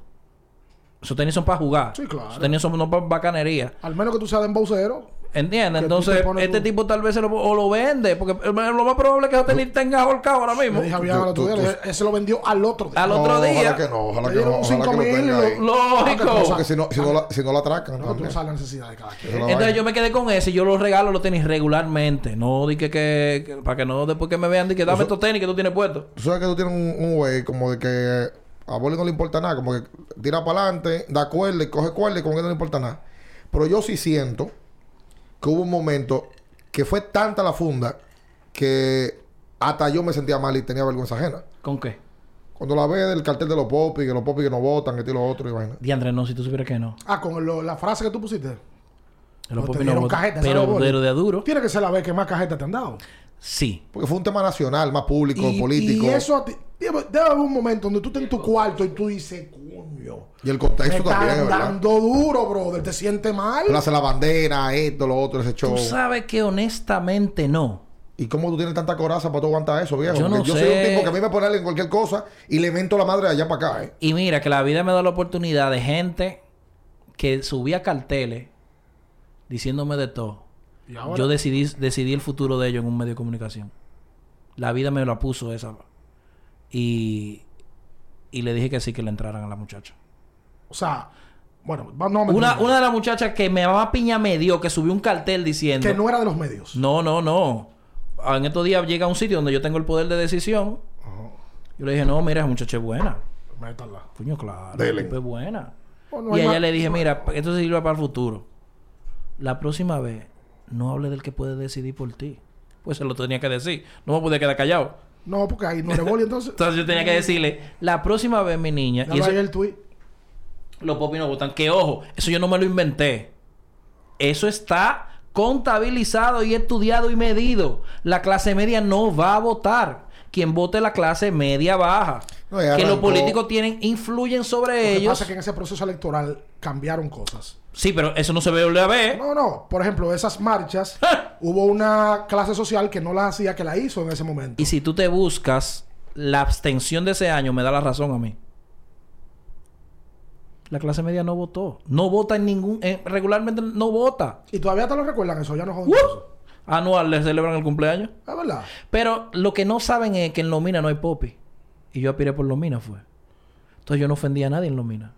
Esos tenis son para jugar. Sí, claro. Esos tenis son no para bacanería. Al menos que tú seas de embaucero. ¿Entiendes? Entonces, este tipo tal vez se lo, o lo vende. Porque lo más probable es que tenis tenga ahorcado ahora mismo. Dije tú- día, dije, ese lo vendió al otro día. Al No, otro día. Ojalá que no, ojalá que no. dieron Ojalá que 5 lo mil. tenga ahí. Lógico. Porque si no, si no, la, si no la atracan. No, tú no también. sabes la necesidad de cada quien. Esa es la Entonces yo me quedé con ese y yo los regalo los tenis regularmente. No di que, que, que- para que no después que me vean di que dame estos tenis que tú tienes puestos. Tú sabes que tú tienes un, un güey como de que a Boli no le importa nada, como que tira para adelante, da cuerda y coge cuerda y como que no le importa nada. Pero yo sí siento que hubo un momento que fue tanta la funda que hasta yo me sentía mal y tenía vergüenza ajena. ¿Con qué? Cuando la ve del cartel de los popis, que los popis que no votan, que esto y lo otro y vaina. Diandre, no, si tú supieras que no. Ah, con lo- la frase que tú pusiste. Los No popis dieron votan. cajeta, pero, pero de duro. Tiene que ser la vez que más cajetas te han dado. Sí. Porque fue un tema nacional, más público, Y, político. y eso a ti... Debe debe haber un momento donde tú estás en tu cuarto y tú dices, coño. Y el Me contexto también, están ¿verdad? dando duro, brother. ¿Te sientes mal? Plaza la bandera, esto, lo otro, ese show. Tú sabes que honestamente no. ¿Y cómo tú tienes tanta coraza para tú aguantar eso, viejo? Yo no Porque yo soy sé. un tipo que a mí me ponen en cualquier cosa y le mento la madre de allá para acá, ¿eh? Y mira, que la vida me da la oportunidad de gente que subía carteles diciéndome de todo. Y ahora, Yo decidí, decidí el futuro de ellos en un medio de comunicación. La vida me la puso esa. Y, y le dije que sí, que le entraran a la muchacha. o sea, bueno, no me Una, una de las muchachas que me mamá piña me dio, que subió un cartel diciendo... que no era de los medios. No, no, no. En estos días llega a un sitio donde yo tengo el poder de decisión. Yo le dije, no, mira, esa muchacha es buena. Métala. Coño, claro. Dele. es buena. No y a ella más- le dije, mira, esto se sirve para el futuro. La próxima vez, no hable del que puede decidir por ti. Pues se lo tenía que decir. No me podía quedar callado. No, porque ahí no eres boli, entonces. Entonces yo tenía que decirle, la próxima vez, mi niña, y eso, ahí el tweet. los popis no votan. Que ojo, eso yo no me lo inventé. Eso está contabilizado y estudiado y medido. La clase media no va a votar. Quien vote la clase media baja. No, ya que los políticos tienen, influyen sobre Lo que ellos. pasa es que en ese proceso electoral cambiaron cosas. Sí, pero eso no se ve a ver. No, no. Por ejemplo, esas marchas, hubo una clase social que no las hacía, que la hizo en ese momento. Y si tú te buscas la abstención de ese año, me da la razón a mí. La clase media no votó. No vota en ningún... eh, regularmente no vota. Y todavía te lo recuerdan eso, ya no joden eso. Anual le celebran el cumpleaños. Es verdad. Pero lo que no saben es que en Lomina no hay popi. Y yo aspiré por Lomina, fue. Entonces yo no ofendí a nadie en Lomina.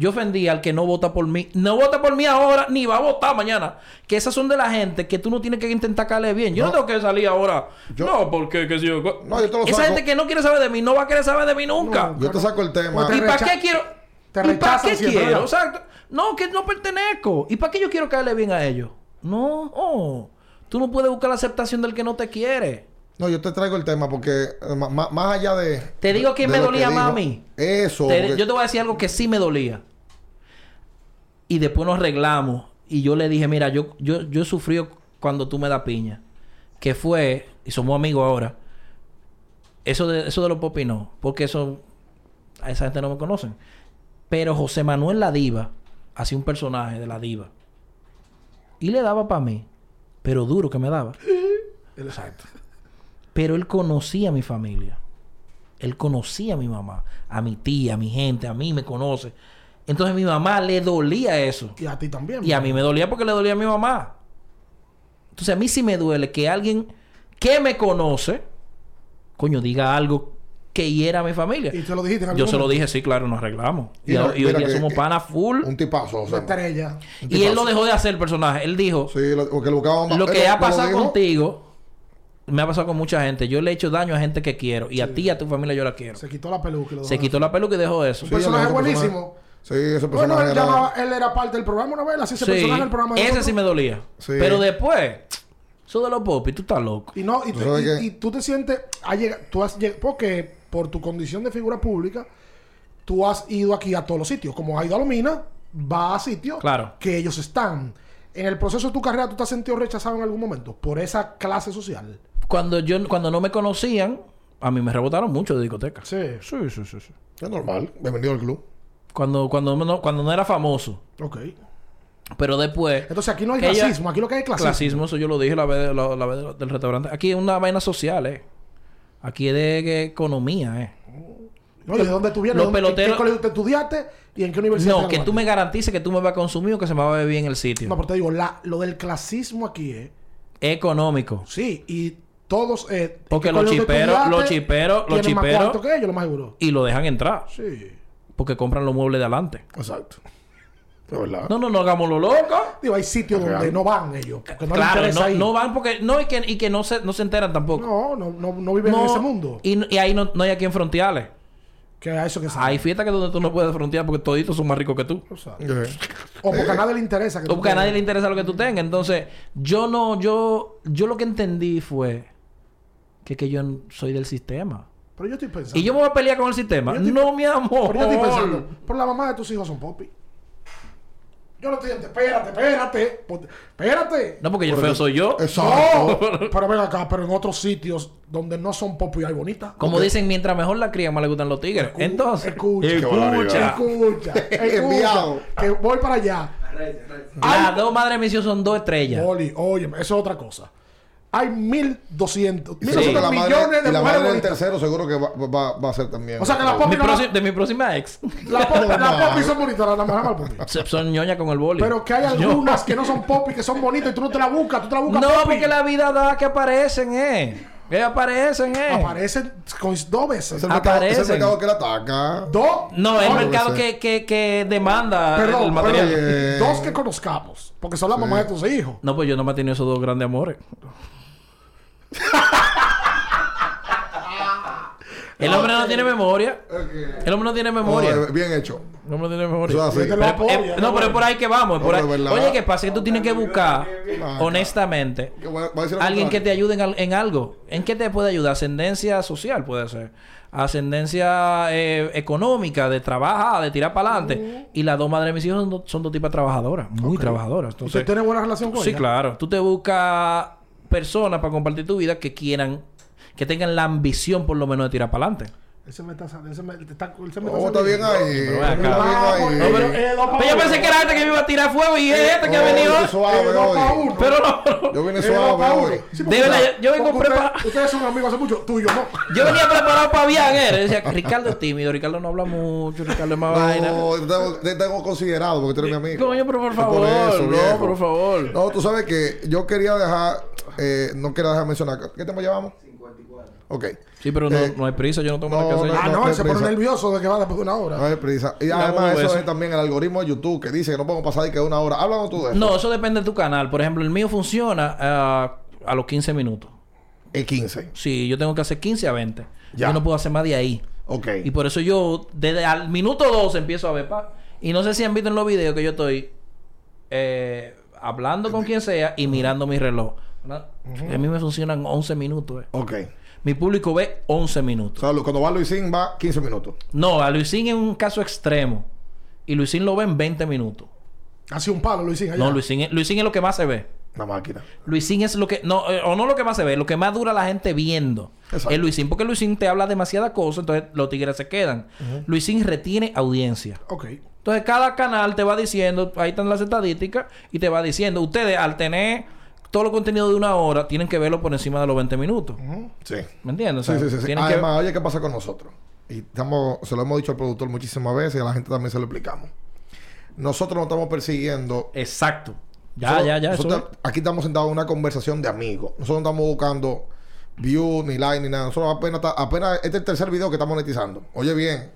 Yo ofendí al que no vota por mí. No vota por mí ahora, ni va a votar mañana. Que esas son de la gente que tú no tienes que intentar caerle bien. Yo no, No. tengo que salir ahora. Yo- no, porque qué sé yo. No, yo te lo Esa saco. gente que no quiere saber de mí no va a querer saber de mí nunca. No. Yo te saco el tema. Pues ¿Y para qué quiero? te ¿Y para qué siempre, quiero? ¿verdad? Exacto. No, que no pertenezco. ¿Y para qué yo quiero caerle bien a ellos? No. oh. Tú no puedes buscar la aceptación del que no te quiere. No, yo te traigo el tema porque eh, más allá de. Te digo quién de me que dolía dijo, más a mí. Eso. Te- porque- yo te voy a decir algo que sí me dolía. Y después nos arreglamos. Y yo le dije, mira, yo, yo, yo he sufrido cuando tú me das piña. Que fue, y somos amigos ahora. Eso de, eso de los popis no. Porque eso, a esa gente no me conocen. Pero José Manuel La Diva, hacía un personaje de La Diva. Y le daba para mí. Pero duro que me daba. Exacto. Pero él conocía a mi familia. Él conocía a mi mamá, a mi tía, a mi gente, a mí me conoce. Entonces a mi mamá le dolía eso. Y a ti también. Y a mí me dolía porque le dolía a mi mamá. Entonces a mí sí me duele que alguien que me conoce, coño, diga algo que hiera a mi familia. Y te lo dijiste en algún Yo se lo dije, sí, claro, nos arreglamos. Y, Y no, ahora- y hoy día que- somos panas full. Un tipazo, o Una sea. estrella. un Y él lo dejó de hacer el personaje. Él dijo, Sí, lo, porque lo lo que ha pasado contigo, me ha pasado con mucha gente. Yo le he hecho daño a gente que quiero. Y a ti y a tu familia yo la quiero. Se quitó la peluca y lo Se quitó la peluca y dejó eso. Un Sí, personaje buenísimo. Sí, ese Bueno, él, era- llamaba- él era parte del programa una vez, así ese Sí, personaje del programa. de ese sí me dolía. Sí. Pero después, eso de los popis, tú estás loco. Y no, y, Tú te- sabes y- que- y tú te sientes, ha tú has porque por tu condición de figura pública, tú has ido aquí a todos los sitios. Como has ido a Lomina, va a sitios Claro. que ellos están. En el proceso de tu carrera, ¿tú te has sentido rechazado en algún momento por esa clase social? Cuando yo cuando no me conocían, a mí me rebotaron mucho de discoteca. Sí. Sí, sí, sí, sí. Es normal. Bienvenido al club. Cuando, cuando, no, cuando no era famoso. Ok. Pero después... Entonces aquí no hay ella- clasismo, aquí lo que hay es clasismo. Clasismo, eso yo lo dije la vez, la, la vez del restaurante. Aquí es una vaina social, eh. Aquí es de economía, eh. No, ¿y ¿De dónde tú vienes? Los ¿Dónde- peloteros- ¿En qué colegio te estudiaste y en qué universidad? No, que tú me garantices que tú me vas a consumir o que se me va a beber bien el sitio. No, pero te digo, la, lo del clasismo aquí es... Económico. Sí, y todos... Eh, Porque ¿en los qué chiperos- los chiperos- los más chiperos- cuarto que ellos, lo más seguro. Y lo dejan entrar. Sí. Porque compran los muebles de adelante. Exacto. No, no, no hagamos lo loco. Digo, hay sitios donde Real. no van ellos. No claro, no, van porque... No, y que, y que no, se, no se enteran tampoco. No, no, no, no viven en ese mundo. Y, y ahí no, no hay aquí en frontiales. Que a eso que saben. Hay fiestas que donde tú no puedes frontear porque toditos son más ricos que tú. O sea, O porque a nadie le interesa. Que O tú porque a nadie le interesa lo que tú tengas. Entonces, yo no, yo, yo lo que entendí fue que, que yo soy del sistema. Pero yo estoy pensando. Y yo me voy a pelear con el sistema. Estoy- no, mi amor. Pero yo estoy pensando. Pero la mamá de tus hijos son popi. Yo no estoy... Espérate, espérate. ponte- Espérate. No, porque yo feo soy yo. Exacto. No, pero ven acá, pero en otros sitios donde no son popi hay bonitas. Como dicen, mientras mejor la cría, más le gustan los tigres. Entonces, escucha, escucha, escucha, Enviado. que voy para allá. las dos madres mis hijos son dos estrellas. Oli, oye, eso es otra cosa. Hay 1200 Y seguro Sí. la millones madre, de y la mujeres madre del tercero seguro que va, va, va a ser también. O sea que la Mi popi, no la- próxima- de mi próxima ex. la popi, la popi son bonitas, la la mujer mal. Se- son ñoña con el boli. Pero que hay algunas que no son popi, que son bonitas y tú no te la buscas, tú te la buscas No, popi. porque la vida da que aparecen, eh. Que aparecen, eh. Aparecen con dos veces. es el, mercado, es el aparecen. mercado que la ataca. Dos. No, es el mercado que, que, que demanda Perdón, el material. perdón. Dos que conozcamos. Porque son las mamás de tus hijos. No, pues yo no me he tenido esos dos grandes amores. el hombre no tiene memoria. El hombre no tiene memoria. Oh, bien hecho. El hombre no tiene memoria. Eso es así. Vete Pero, apoya, eh, no, pero es por ahí que vamos. es por No, ahí. pero es verdad. Oye, ¿qué pasa? Que tú tienes que buscar, honestamente, alguien que te ayude en, al- en algo. ¿En qué te puede ayudar? Ascendencia social puede ser. Ascendencia eh, económica, de trabajar, de tirar para adelante. Y las dos madres de mis hijos son, do- son dos tipas trabajadoras, muy trabajadoras. ¿Usted Entonces, tiene buena relación con sí, ella? claro. Tú te buscas personas para compartir tu vida que quieran, que tengan la ambición por lo menos de tirar para adelante. Ese me está saliendo. Ese me, está, ese me Oh, está bien ahí. Pero Está bien Ah, ahí. porque- No, pero, Eh, yo pensé que era este que me iba a tirar fuego y es este que ha Oh, venido. yo suave Eh. Pero no. Yo vine Eh, suave hoy. Sí, usted- yo- yo vengo usted- preparado. Ustedes son amigos hace mucho. Tú y yo no. Yo venía preparado para viajar. eh. Decía, Ricardo es tímido, Ricardo no habla mucho, Ricardo es más vaina. No, te tengo, te tengo considerado porque tú eres mi amigo. Coño, pero por favor, eso, no, viejo. por favor. No, tú sabes que yo quería dejar, eh, no quería dejar mencionar. ¿Qué tiempo llevamos? 54. Ok. Sí, pero no, Eh, no hay prisa, yo no tengo no, nada que hacer. no, Ah, no, no él se pone nervioso de que va después de una hora. No hay prisa. Y además, eso eso. es también el algoritmo de YouTube que dice que no podemos pasar y que una hora. Háblanos tú de eso. No, eso depende de tu canal. Por ejemplo, el mío funciona ah, a los 15 minutos. Es 15. Sí, yo tengo que hacer 15 a 20. Ya. Yo no puedo hacer más de ahí. Ok. Y por eso yo, desde al minuto 2 empiezo a ver. pa. Y no sé si han visto en los videos que yo estoy eh, hablando con quien sea y mirando mi reloj. A mí me funcionan 11 minutos. eh. Ok. Mi público ve 11 O minutos. sea, cuando va Luisín va 15 minutos. No, a Luisín es un caso extremo. Y Luisín lo ve en 20 minutos. Así un palo, Luisín. allá. No, Luisín es, Luisín es lo que más se ve. Una máquina. Luisín es lo que... No, eh, o no lo que más se ve. Lo que más dura la gente viendo. Exacto. Es Luisín. Porque Luisín te habla demasiada cosa. Entonces los tigres se quedan. Luisín retiene audiencia. Ok. Entonces cada canal te va diciendo... Ahí están las estadísticas. Y te va diciendo... Ustedes al tener todo lo contenido de una hora... Tienen que verlo por encima de los 20 minutos. Sí. ¿Me entiendes? O Sí, sea, sí, sí. sí. tienen que- Además, oye, ¿qué pasa con nosotros? Y estamos, se lo hemos dicho al productor muchísimas veces y a la gente también se lo explicamos. Nosotros no estamos persiguiendo. Exacto. Ya, Nosotros- ya, ya. eso nosotros es. aquí estamos sentados en una conversación de amigos. Nosotros no estamos buscando view, ni like, ni nada. Nosotros apenas, apenas este es el tercer video que estamos monetizando. Oye bien.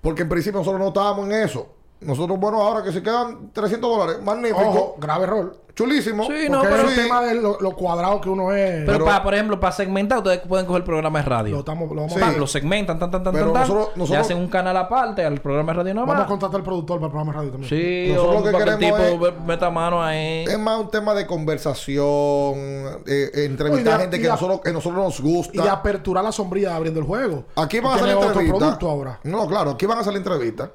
Porque en principio nosotros no estábamos en eso. Nosotros, bueno, ahora que se quedan 300 dólares, magnífico, Ojo, grave error. chulísimo. Sí, no, es pero el sí. tema de lo, lo cuadrado que uno es. Pero, Pero- para, por ejemplo, para segmentar, ustedes pueden coger programas de radio. lo, estamos, lo vamos, Sí. a, lo segmentan, tan, tan, tan, Pero tan, tan. nosotros- Le nosotros- hacen un canal aparte al programa de radio vamos a contratar al productor para el programa de radio también. Sí, Nosotros o lo que para que el queremos tipo meta mano ahí. Es más un tema de conversación, eh, eh, entrevistar y de- gente y que de- nosotros, que nosotros nos Y de gusta. aperturar la sombrilla abriendo el juego. Aquí van a salir entrevistas. ahora. No, claro, aquí van a salir entrevistas.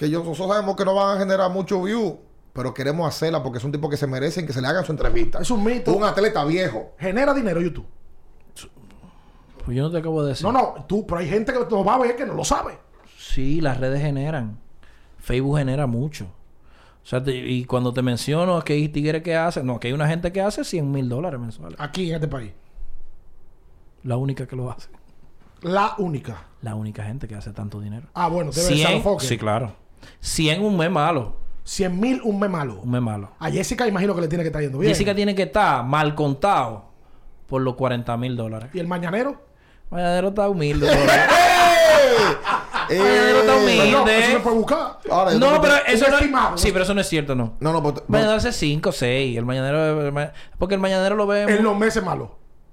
Que yo- nosotros sabemos que no van a generar mucho view, pero queremos hacerla porque son tipos que se merecen que se le hagan su entrevista. Es un mito. Un atleta viejo. Genera dinero YouTube. Pues yo no te acabo de decir. No, no, tú, pero hay gente que nos va a ver que no lo sabe. Sí, las redes generan. Facebook genera mucho. O sea, te- y cuando te menciono que hay tigres que hacen, no, que hay una gente que hace 100 mil dólares mensuales. Aquí en este país. La única que lo hace. La única. La única gente que hace tanto dinero. Ah, bueno, debe de ser 100, enfoque. sí, claro. 100 un mes malo. 100 mil, un mes malo. Un mes malo. A Jessica imagino que le tiene que estar yendo bien. Jessica tiene que estar mal contado por los 40 mil dólares. ¿Y el mañanero? Mañanero está humilde. dólares. Eh, Mañanero está humilde. no, eso se puede buscar. ahora, no, tengo- pero eso no estimado. Sí, pero eso no es cierto, no. No, no, pues- Mañanero hace 5, 6. El mañanero... el ma- porque el mañanero lo ve... En los meses malos.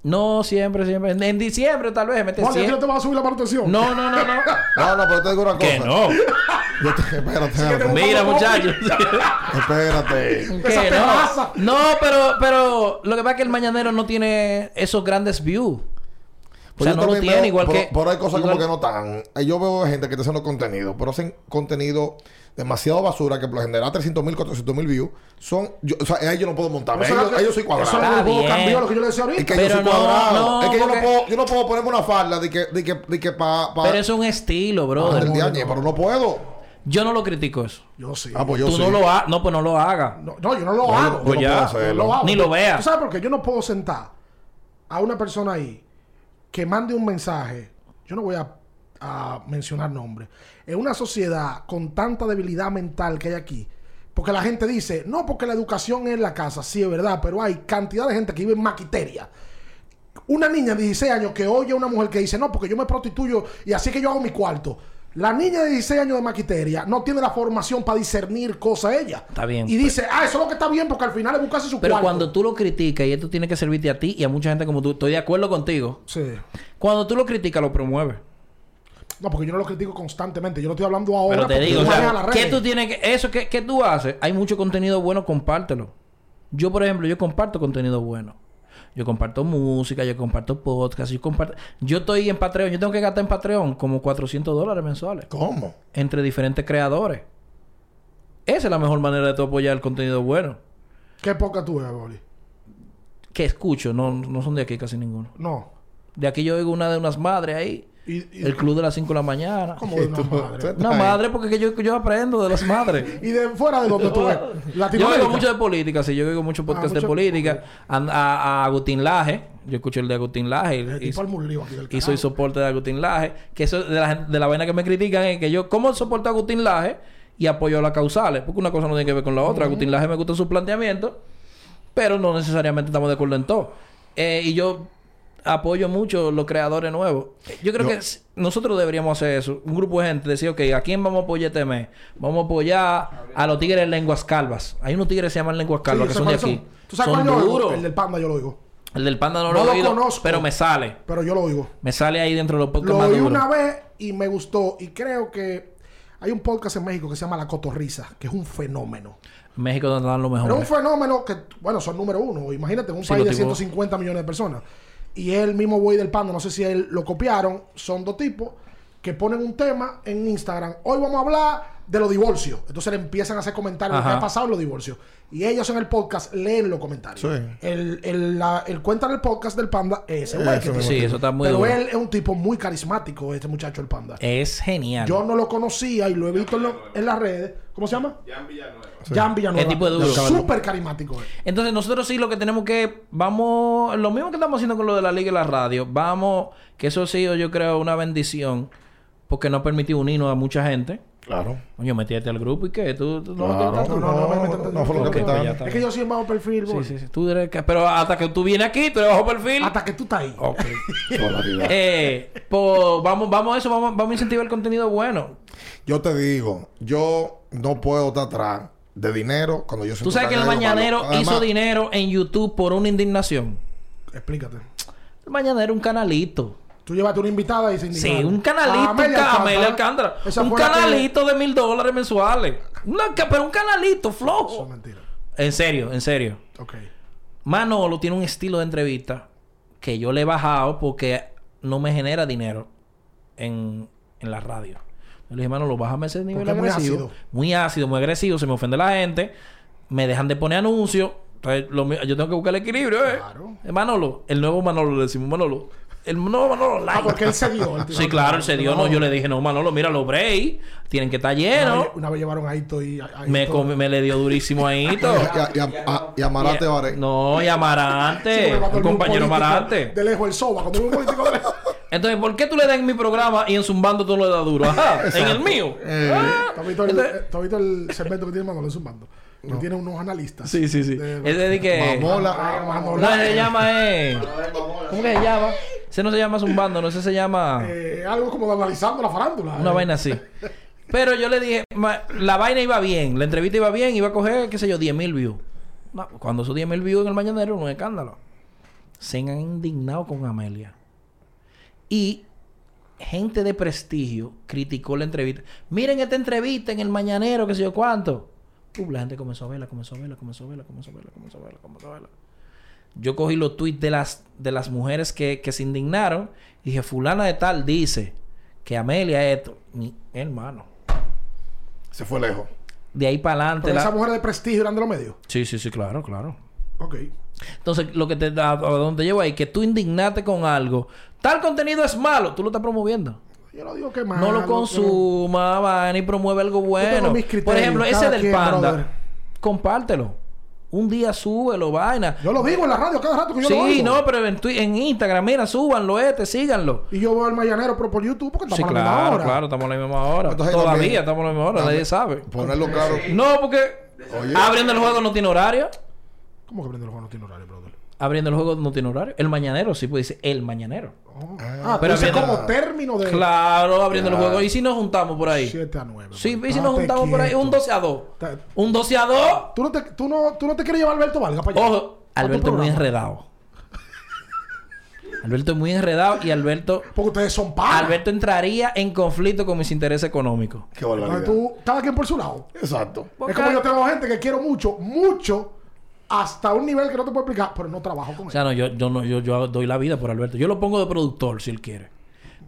No, siempre, siempre. En, en diciembre tal vez mete Juan, ¿y a ti 100. no te vas a subir la manutención? No, no, no, no. No, no, pero te digo una cosa. que no. Yo te- espérate, espérate. Mira, muchachos. Espérate. Terraza. no. No, pero, pero lo que pasa es que el mañanero no tiene esos grandes views. O sea, Pues yo no lo tiene veo- igual pero, que. Pero hay cosas igual- como que no están. Eh, Yo veo gente que está haciendo contenido, pero hacen contenido demasiado basura que por lo general 300 mil, 400 mil views. Son. Yo, o sea, ahí yo no puedo montarme. Eso Ahí yo, ahí yo soy cuadrado. Eso cambió lo que yo le decía ahorita. Es que Pero yo soy no, cuadrado. no, es que yo porque- no puedo, yo no puedo ponerme una falda de que, de que, de que pa, pa, Pero eso es un estilo, Ah, brother. del diañe, pero no puedo. Yo no lo critico eso. Yo sí. Ah, pues yo Tú sí. no lo hagas. No, pues no lo hagas. No, no, yo no lo No, yo- hago. yo Pues no ya. puedo Yo hacerlo. lo hago. Ni lo vea. ¿Tú sabes por qué? Yo no puedo sentar a una persona ahí que mande un mensaje. Yo no voy a, a mencionar nombres. En una sociedad con tanta debilidad mental que hay aquí. Porque la gente dice, no, porque la educación es en la casa. Sí, es verdad, pero hay cantidad de gente que vive en maquiteria. Una niña de 16 años que oye a una mujer que dice, no, porque yo me prostituyo y así que yo hago mi cuarto. La niña de 16 años de maquiteria no tiene la formación para discernir cosas ella. Está bien. Y dice, ah, eso es lo que está bien porque al final es buscarse su Pero cuarto. cuando tú lo criticas y esto tiene que servirte a ti y a mucha gente como tú, estoy de acuerdo contigo. Sí. Cuando tú lo criticas, lo promueves. No, porque yo no lo critico constantemente. Yo no estoy hablando ahora. Pero te digo, o sea, ¿qué tú tienes que... Eso que, que tú haces, hay mucho contenido bueno, compártelo. Yo, por ejemplo, yo comparto contenido bueno. Yo comparto música, yo comparto podcast, yo comparto... Yo estoy en Patreon, yo tengo que gastar en Patreon como 400 dólares mensuales. ¿Cómo? Entre diferentes creadores. Esa es la mejor manera de tú apoyar el contenido bueno. ¿Qué poca tú ves, Boli? Que escucho, no, no son de aquí casi ninguno. No. De aquí yo oigo una de unas madres ahí. Y, y- El club de las 5 de la mañana. ¿Cómo de una madre? Una madre porque que yo, yo aprendo de las madres. Y de fuera de donde tú ves. Yo oigo mucho de política, sí. Yo oigo mucho podcast de mucho- política. A, a- a Agustín Laje. Yo escucho el de Agustín Laje. y- El tipo aquí del y soy soporte de Agustín Laje. Que eso de la, de la vaina que me critican es que yo... ¿Cómo soporto a Agustín Laje? Y apoyo a las causales. Porque una cosa no tiene que ver con la otra. Agustín Laje me gusta su planteamiento. Pero no necesariamente estamos de acuerdo en todo. Eh, y yo apoyo mucho los creadores nuevos. Yo creo que nosotros deberíamos hacer eso. Un grupo de gente decir, ok, ¿a quién vamos a apoyar este mes? Vamos a apoyar a los tigres lenguas calvas. Hay unos tigres que se llaman lenguas calvas que son de aquí. ¿Tú sabes son cuál yo. El del panda yo lo oigo. El del panda no, No lo lo oído, conozco. pero me sale. Pero yo lo oigo. Me sale ahí dentro de los podcasts Lo oí una vez y me gustó. Y creo que hay un podcast en México que se llama La Cotorrisa, que es un fenómeno. México donde dan lo mejor. Pero un fenómeno que, bueno, son número uno. Imagínate, un Sí, país de los tipos- 150 millones de personas. Y es el mismo güey del panda, no sé si él lo copiaron. Son dos tipos que ponen un tema en Instagram. Hoy vamos a hablar de los divorcios. Entonces le empiezan a hacer comentarios de lo que Ajá. ha pasado en los divorcios. Y ellos en el podcast leen los comentarios. Sí. El, el, la- el cuenta en el podcast del panda es ese güey. Ese que. Sí, eso está muy Pero duro. él es un tipo muy carismático, este muchacho, el panda. Es genial. Yo no lo conocía y lo he visto en, lo- en las redes. ¿Cómo se llama? Jan Villanueva. Jan Villanueva. El tipo es duro. Súper carismático. él. Entonces nosotros sí lo que tenemos que... Vamos... Lo mismo que estamos haciendo con lo de la liga y la radio. Vamos... Que eso ha sido yo creo una bendición. Porque nos ha permitido unirnos a mucha gente. Claro. Coño, metiste al grupo y qué? ¿Tú, tú no Claro. No, tú? no, no, me metas- no fue lo que Ok, me pues está Es que yo soy bajo perfil, Sí, boy. sí, sí. Tú eres que- Pero hasta que tú vienes aquí, tú eres bajo perfil. Hasta que tú estás ahí. Ok. Eh, pues vamos, vamos a eso, vamos, vamos a incentivar el contenido bueno. Yo te digo, yo no puedo estar atrás de dinero cuando yo Tú siento sabes que el malo. mañanero Además, hizo dinero en YouTube por una indignación. Explícate. El mañanero un canalito. Tú llevaste una invitada y se Sí, indignaron. un canalito, Ah, Amelia Amelia Alcántara. Un que- canalito de mil dólares mensuales. Una pero un canalito Eso es flojo. mentira. En serio, en serio. Ok. Manolo tiene un estilo de entrevista que yo le he bajado porque no me genera dinero en, en la radio. Yo le dije, Manolo, bájame ese nivel es muy agresivo. ácido. Muy ácido, muy agresivo. Se me ofende la gente. Me dejan de poner anuncios. Entonces, lo mío- yo tengo que buscar el equilibrio, ¿eh? Claro. Eh, Manolo, el nuevo Manolo le decimos, Manolo. El nuevo Manolo light. Ah, porque él se dio. Sí, claro, él se dio. No, yo le dije, no, Manolo, mira los breaks. Tienen que estar llenos. una vez llevaron a Aito y... a- a Me, come- me le dio durísimo a- y a- a- y Amarante Varé. No, y Sí, Amarante. el el compañero Amarante. De lejos el soba. Cuando un político de lejos... Entonces, ¿por qué tú le das en mi programa y en Zumbando tú no le das duro? Ajá, en el mío. Eh, Ah. ¿Tú has visto el, Entonces- tú has visto el segmento que tiene Manolo en su mando? Que tiene unos analistas. Sí, sí, sí. De- Ese de que... Mamola. Ah, No, se llama eh... ¿Cómo que se llama? Ese no se llama Zumbando, no ese se llama... Eh, algo como de analizando la farándula. Una eh. vaina así. Pero yo le dije, la vaina iba bien, la entrevista iba bien, iba a coger, qué sé yo, 10 mil views. No, cuando esos 10 mil views en el mañanero, no es escándalo. Se han indignado con Amelia. Y gente de prestigio criticó la entrevista. Miren esta entrevista en el mañanero, qué sé yo cuánto. Uh, la gente comenzó a verla, comenzó a verla, comenzó a verla, comenzó a verla, comenzó a verla, comenzó a verla. Yo cogí los tweets de las, de las mujeres que, que se indignaron y dije, fulana de tal dice que Amelia es. Mi hermano. se fue lejos. De ahí para adelante. Pero la- esa mujer de prestigio eran de los medios. Sí, sí, sí, claro, claro. Ok. Entonces, lo que te a, a donde llevo ahí, que tú indignate con algo. Tal contenido es malo, tú lo estás promoviendo. Yo no digo que malo. no lo pero- consuma, va, ni promueve algo bueno. Por ejemplo, ese del quien, panda, brother. compártelo. Un día súbelo, vaina. Yo lo digo en la radio cada rato que yo lo Sí, no, pero en, en Instagram, mira, súbanlo este, síganlo. Y yo veo el mañanero, pero por YouTube, porque Sí, estamos a la misma claro, hora. claro, estamos a la misma hora. Entonces, Todavía también- estamos a la misma hora, nadie sabe. Ponerlo claro. No, porque Oye. abriendo el juego no tiene horario. ¿Cómo que prende los juegos no tiene horario, brother? Abriendo el juego no tiene horario. El mañanero, sí, pues dice el mañanero. Ah, pero viene- como término de Claro, abriendo el juego. ¿Y si nos juntamos por ahí? 7 a 9. Sí, ¿y si nos juntamos por ahí? Un 12 a 2. Ta- Un 12 a 2. ¿Tú no, te, tú, no, ¿Tú no te quieres llevar a Alberto Valga para allá? Ojo, ¿A tu Alberto es muy enredado. Alberto es muy enredado y Alberto... Porque ustedes son padres. Alberto entraría en conflicto con mis intereses económicos. Qué barbaridad. Tú, cada quien por su lado. Exacto. Porque- Es como yo tengo gente que quiero mucho, mucho, hasta un nivel que no te puedo explicar, pero no trabajo con O él. sea, no, yo, yo, no, yo, yo doy la vida por Alberto. Yo lo pongo de productor si él quiere.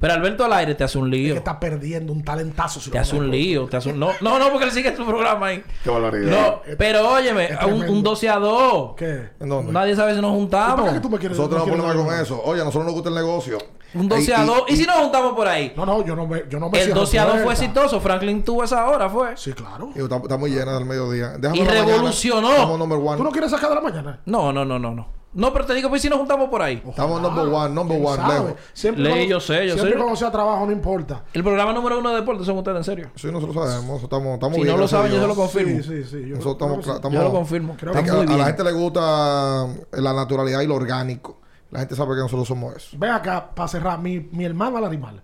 Pero Alberto al aire te hace un Es lío. que está perdiendo un talentazo. si Te hace un lío. Te hace un... No, no, no, porque él sigue su programa ahí. Qué barbaridad. No, pero óyeme, es un, un 12 a 2. ¿Qué? ¿En dónde? Nadie sabe si nos ¿Por juntamos. qué que tú me quieres Nosotros no ponemos con eso. Oye, a nosotros nos gusta el negocio. Un 12 a 2. ¿Y, si nos juntamos por ahí? No, no, yo no me, yo no me El cierro 12 a 2 fue exitoso. Franklin tuvo esa hora, fue. Sí, claro. Y está, está muy llena del mediodía. Déjame Y revolucionó. Estamos number one. ¿Tú no quieres sacar de la mañana? No, no, no, no, no. No, pero te digo, pues si nos juntamos por ahí. Estamos number one, number ¿Quién one, lejos. Siempre cuando- yo sé, yo siempre sé. cuando sea trabajo, no importa. El programa número uno de deporte son ustedes, en serio. Sí, nosotros sabemos. Estamos, estamos Si bien. no lo saben, yo se lo confirmo. Sí, sí, sí. Yo, Nosotros estamos, sí. estamos- Yo lo confirmo. Creo Es que que muy a, a la gente le gusta eh, la naturalidad y lo orgánico. La gente sabe que nosotros somos eso. Ven acá, para cerrar, mi, mi hermana al animal.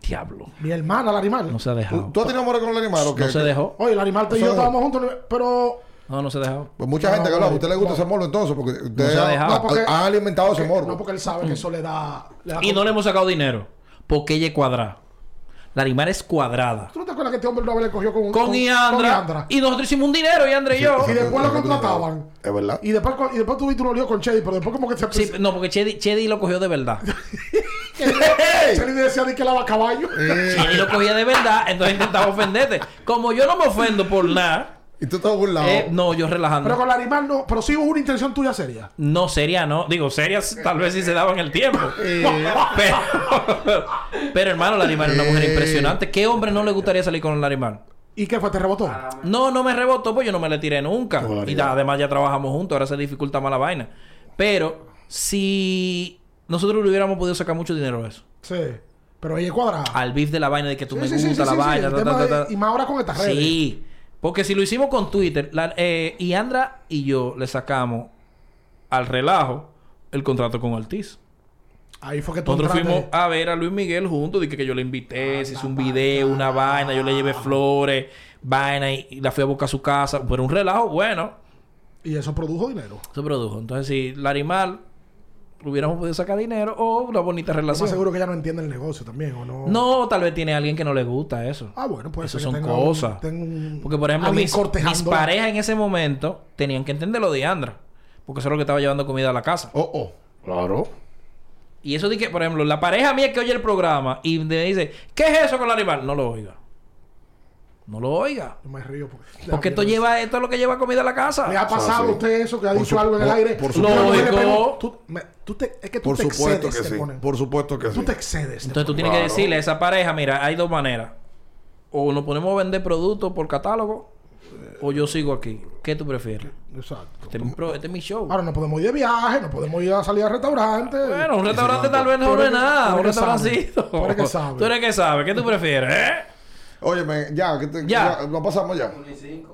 Diablo. Mi hermana al animal. No se ha ¿Tú, dejado. tú has tenido amor con el animal o qué? No se dejó. Oye, el animal te y yo estábamos juntos, pero No, no se ha dejado. Pues mucha No, gente que no, habla, a usted le gusta no. ese morbo entonces, porque usted No se ha ha, dejado. ha- porque- ha alimentado ese morbo. no porque él sabe que eso le da. le da Y no le hemos sacado dinero. Porque ella es cuadrada. La animal es cuadrada. ¿Tú no te acuerdas que este hombre una vez le cogió con, Con, Iandra. Iandra? Y nosotros hicimos un dinero, Iandra y yo. Y después lo contrataban. Es verdad. Y después, y después tuviste un lío con Chedi, pero después como que se... Sí, no, porque Chedi, Chedi lo cogió de verdad. Chedi decía de que lava caballo. Chedi lo cogía de verdad, entonces intentaba ofenderte. Como yo no me ofendo por nada, Y tú estás burlado. eh, no, yo Pero relajando. con el animal no. Pero sí hubo una intención tuya seria. No, seria no. Digo, serias tal vez sí se daban el tiempo. pero, pero, hermano, la animal es una mujer Eh. impresionante. ¿Qué hombre no le gustaría salir con el animal? ¿Y qué fue? ¿Te rebotó? No, no me rebotó, pues yo no me le tiré nunca. Y ya, además ya trabajamos juntos, ahora se dificulta más la vaina. Pero si nosotros le hubiéramos podido sacar mucho dinero de eso. Sí. Pero ella es cuadrada. Al beef de la vaina, de que tú Sí, me sí, gusta sí, la vaina. el ta, tema ta, de- ta, ta. Y más ahora con estas redes. Sí. Porque si lo hicimos con Twitter, la, eh, y Andra y yo le sacamos al relajo el contrato con Ortiz. Ahí fue que tú Nosotros entraste. fuimos a ver a Luis Miguel juntos, dije que yo le invité, se hizo un video, una vaina, yo le llevé flores, vaina y, y la fui a buscar a su casa. Pero un relajo bueno. Y eso produjo dinero. Se produjo. Entonces, si Larimar hubiéramos podido sacar dinero o una bonita más relación. seguro que ella no entiende el negocio también, ¿o no? No, tal vez tiene alguien que no le gusta eso. Ah, bueno, pues Eso son cosas. Porque, Porque por ejemplo, mis, mis parejas en ese momento tenían que entender lo de Andra. Porque eso es lo que estaba llevando comida a la casa. Oh, oh. Claro. Y eso de que, por ejemplo, la pareja mía que oye el programa y me dice, ¿qué es eso con la animal? No lo oiga. No lo oiga. Yo me río porque... Porque esto lleva, esto es lo que lleva comida a la casa. ¿Le ha pasado a usted eso que ha dicho su- algo en el aire? por supuesto. tú- tú te- es que tú Por te supuesto excedes, que te sí. ponen. Por supuesto que Tú sí. te excedes. Entonces tú tienes que decirle a esa pareja, mira, hay dos maneras. O nos ponemos a vender productos por catálogo, o yo sigo aquí. ¿Qué tú prefieres? Exacto. Este es mi, pro- este es mi show. Ahora no podemos ir de viaje, no podemos ir a salir al restaurante. Bueno, un restaurante tal vez no Tú es nada. tú Un restaurancito. Tú eres que sabe. Tú eres que sabe. ¿Qué tú prefieres? ¿Eh? Óyeme, ya, que te, Ya. ya, ¿Lo pasamos ya?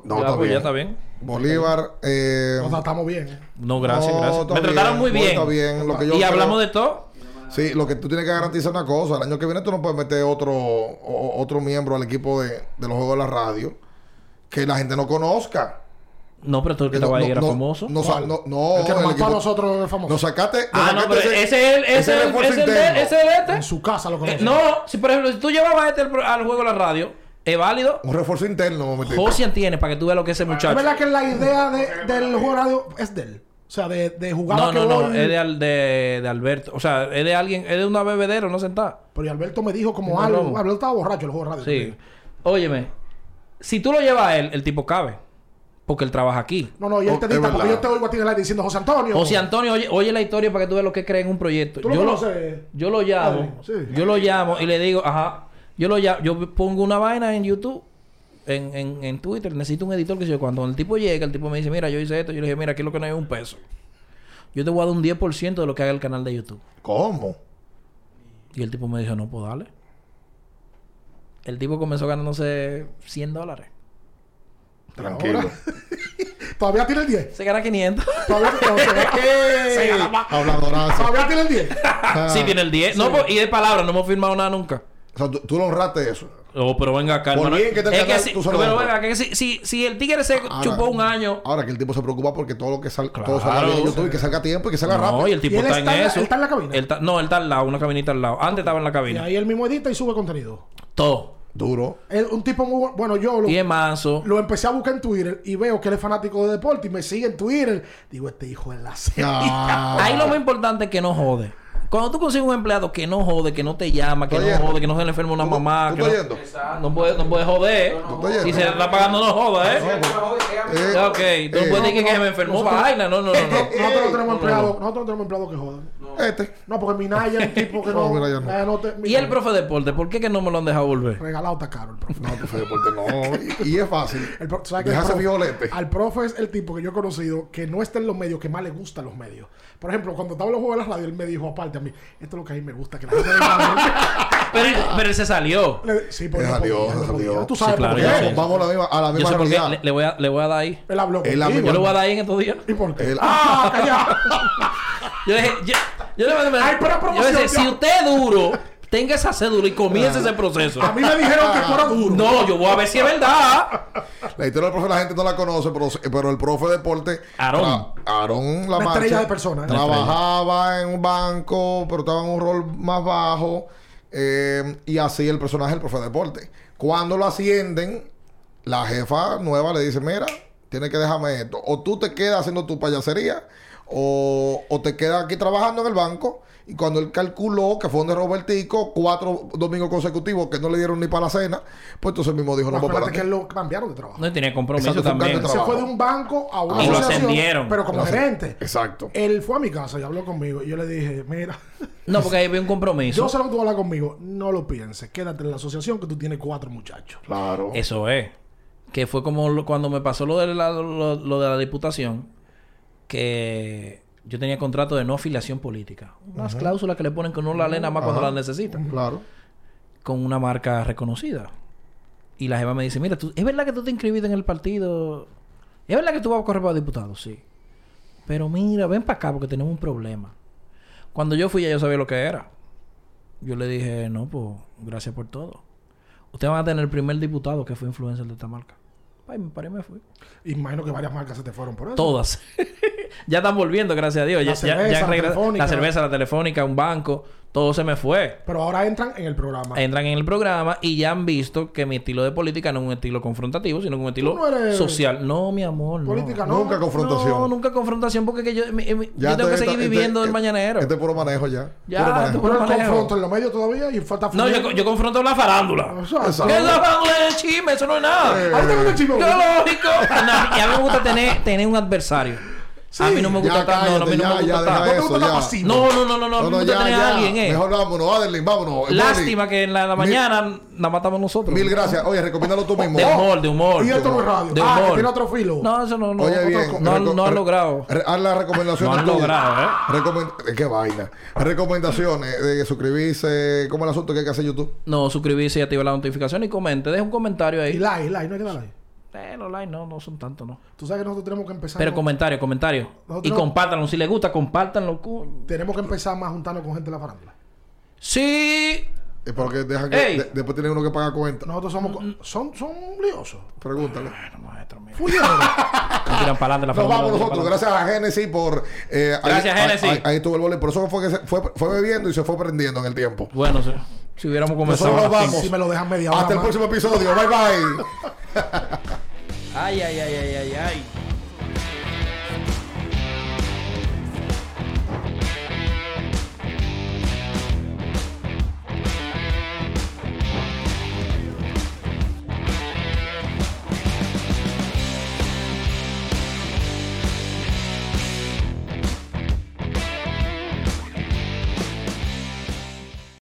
No, Ya, está pues, bien. ya está bien. Bolívar, eh, Nos tratamos bien. No, gracias, No, gracias. Me trataron bien, muy no, bien. está bien. Lo que yo y creo- hablamos de todo. Sí, lo que tú tienes que garantizar una cosa. El año que viene tú no puedes meter otro o- otro miembro al equipo de, de los juegos de la radio que la gente no conozca. No, pero tú el que no, estaba ahí era no, famoso. No, no, no, el que nos el mató a equipo- nosotros es famoso. Nos sacaste. ah, nos no, pero ese es el, ese ese es el, ese es el de- interno. ese es el de en este. su casa lo Eh, conocen. no, si por ejemplo, si tú llevabas a este al, juego de la radio, es válido. Un refuerzo interno, momentito. Josian tiene para que tú veas lo que es ese Es muchacho. verdad que la idea de, del juego de radio es de él. O sea, de, de jugar No, a no, no, es de, Al- de, de Alberto. O sea, es de alguien, es de una bebedera, no sentada. Pero y Alberto me dijo como No, algo. no. Alberto estaba borracho el juego de radio. Sí. Óyeme, si tú lo llevas a él, el tipo cabe. Porque él trabaja aquí. No, no, y él Oh, te dicta porque verdad. yo te oigo a ti en el aire diciendo José Antonio. José Antonio, oye, oye la historia para que tú veas lo que cree en un proyecto. ¿Tú lo yo, lo, conoces? yo lo llamo, Ah, sí. yo lo llamo y le digo, ajá, yo lo llamo, yo pongo una vaina en YouTube, en, en, en Twitter, necesito un editor que se yo, cuando el tipo llega, el tipo me dice, mira, yo hice esto, yo le dije, mira, aquí lo que no hay es un peso. Yo te voy a dar un 10% de lo que haga el canal de YouTube. ¿Cómo? Y el tipo me dijo, no, pues dale. El tipo comenzó ganándose 100 dólares. Tranquilo. Ahora. Todavía tiene el 10. Se gana 500. Todavía, no, se gana- se gana más. Habladorazo. Todavía tiene el 10. sí, tiene el 10. No, pues, y de palabra, no hemos firmado nada nunca. O sea, tú, tú lo honraste eso. Oh, pero venga acá, Por hermano. bien que te es que si, tú pero honras. venga, que si, si, si el tigre se Ahora- chupó un año. Ahora que el tipo se preocupa porque todo lo que sal, todo Claro. bien en YouTube y que salga a tiempo y que salga rápido. No, y el tipo ¿Y él está, está en eso. él está en la cabina? Él está- no, él está al lado, una cabinita al lado. Antes estaba en la Y cabina. ahí él mismo edita y sube contenido. Todo. Duro. Es un tipo muy bu- bueno. Yo lo, Y es manso. lo empecé a buscar en Twitter y veo que él es fanático de deporte y me sigue en Twitter. Digo, este hijo de la serie. Ah. Ahí lo más importante es que no jode. Cuando tú consigues un empleado que no jode, que no te llama, que ¿Estás no jode, que no se le enferma una ¿Tú- mamá, tú que estás no, no puede, no puede joder. estás oyendo? Si se le está pagando, no joda, ¿eh? Eh, Ya, ok, tú no eh, puedes decir que se me enfermó vaina. No, no, no. no. Nosotros no tenemos no, no. empleados, nosotros no tenemos empleados que jodan. Este. No, porque Minaya es un tipo que no. No, Minaya no. eh, no te- Y el profe de deporte, ¿por qué que no me lo han dejado volver? Regalado está caro el profe. No, profe de deporte no. Y, y es fácil. El pro- ¿sabes que el profe- violete. Al profe es el tipo que yo he conocido que no está en los medios, que más le gustan los medios. Por ejemplo, cuando estaba en los juegos de la radio, él me dijo aparte a mí, esto es lo que a mí me gusta, que la gente venga a ver". Pero, pero él se salió. Le- Sí, podía, no deja podía. Dios. Tú sabes Sí, claro, por yo. Vamos, a la misma, a la Yo misma sé por qué. realidad. Le, le voy a, le voy a dar ahí. Él habló Él contigo. Yo le voy a dar ahí en estos días. ¿Y por qué? Él- ¡Ah, callado! Yo le dije, yo, yo le voy a Ay, pero yo le promoción, dije, si usted es duro, tenga esa cédula y comience ese proceso. A mí me dijeron que fuera duro. No, yo voy a ver si es verdad. La historia del profe la gente no la conoce, pero, pero el profe de deporte... Aarón. Aarón La estrella de persona, ¿eh? Trabajaba en un banco, pero estaba en un rol más bajo. eh, y así el personaje del profe de deporte. Cuando lo ascienden, la jefa nueva le dice, mira, tienes que dejarme esto. O tú te quedas haciendo tu payasería, o, o te quedas aquí trabajando en el banco. Y cuando él calculó que fue donde Robertico, cuatro domingos consecutivos que no le dieron ni para la cena, pues entonces mismo dijo, no, que para él lo cambiaron de trabajo. No tenía compromiso Exacto, también. Se fue de un banco a una Y lo asociación, ascendieron. pero como Lo gerente. Exacto. Él fue a mi casa y habló conmigo. Y yo le dije, mira, No, porque ahí había un compromiso. yo sé lo que tú hablar conmigo. No lo pienses. Quédate en la asociación que tú tienes cuatro muchachos. Claro. Eso es. Que fue como lo- cuando me pasó lo de la, lo, lo de la diputación, que yo tenía contrato de no afiliación política. Unas cláusulas que le ponen que uno la lee nada más cuando la necesita. Claro. Con una marca reconocida. Y la jefa me dice, mira, tú, ¿es verdad que tú te inscribiste en el partido? ¿Es verdad que tú vas a correr para diputado? Sí. Pero mira, ven para acá porque tenemos un problema. Cuando yo fui ya yo sabía lo que era. Yo le dije, no, pues, gracias por todo. Ustedes van a tener el primer diputado que fue influencer de esta marca. Ay, me paré y me fui. Imagino que varias marcas se te fueron por eso. Todas. ya están volviendo, gracias a Dios. La Ya, cerveza, ya la regra- telefónica. la cerveza, la telefónica, un banco, todo se me fue. Pero ahora entran en el programa. Entran en el programa y ya han visto que mi estilo de política no es un estilo confrontativo, sino que un estilo no eres- social. No, mi amor. no. Política no. Nunca confrontación. No, nunca confrontación porque que yo, mi- mi- Ya yo tengo que este- seguir este- viviendo del este- mañanero. Este es puro manejo ya. Ya, Puro manejo. Pero el manejo. confronto en los medios todavía y falta No, yo, yo confronto la farándula. Exacto. ¿Qué es la farándula de chisme? Eso no es nada. Eh, Ahí te gusta el chisme, ¡Qué lógico! No, y a mí me gusta tener, tener un adversario. A mí no me gusta Ya estar... No, no, a mí no me ya, gusta ya, estar... ¿No gusta ya. No, no, no, no, no. A mí me gusta tener a alguien, eh. Mejor vámonos, Adeline, vámonos. Lástima que en la, la Mil- mañana la matamos nosotros. Mil gracias. Oye, recomiéndalo tú mismo. De humor, de humor. Y esto no es radio. De ah, que humor. tiene otro filo. No, eso no, no. Oye, otro bien. no, no han logrado. haz las recomendaciones. No han logrado, ¿eh? Recomen- ¿Qué vaina? Recomendaciones de suscribirse. ¿Cómo es el asunto que hay que hacer YouTube? No, suscribirse y activar la notificación y comente. Deja un comentario Y ahí. like, like, no hay que dar like. Eh, los likes no, no son tantos, no. Tú sabes que nosotros tenemos que empezar. Pero comentario, comentario. Nosotros Y no- compártanlo. Si les gusta, compártanlo. cu- Tenemos que empezar más juntando con gente de la farándula. Sí. Porque deja que de- después tiene uno que pagar cuenta. Nosotros somos. co- Son, son liosos. Pregúntale. Bueno, maestro. Me tiran para adelante la Nos vamos nosotros. Gracias a Genesis por. eh, Gracias, ahí, Génesis. Ahí, ahí estuvo el vole. Por eso fue que se fue, fue bebiendo y se fue prendiendo en el tiempo. Bueno, si, si hubiéramos comenzado. Nosotros vamos. Si me lo dejan media hora. Hasta el próximo episodio. Bye bye. Ay, ay, ay, ay, ay, ay.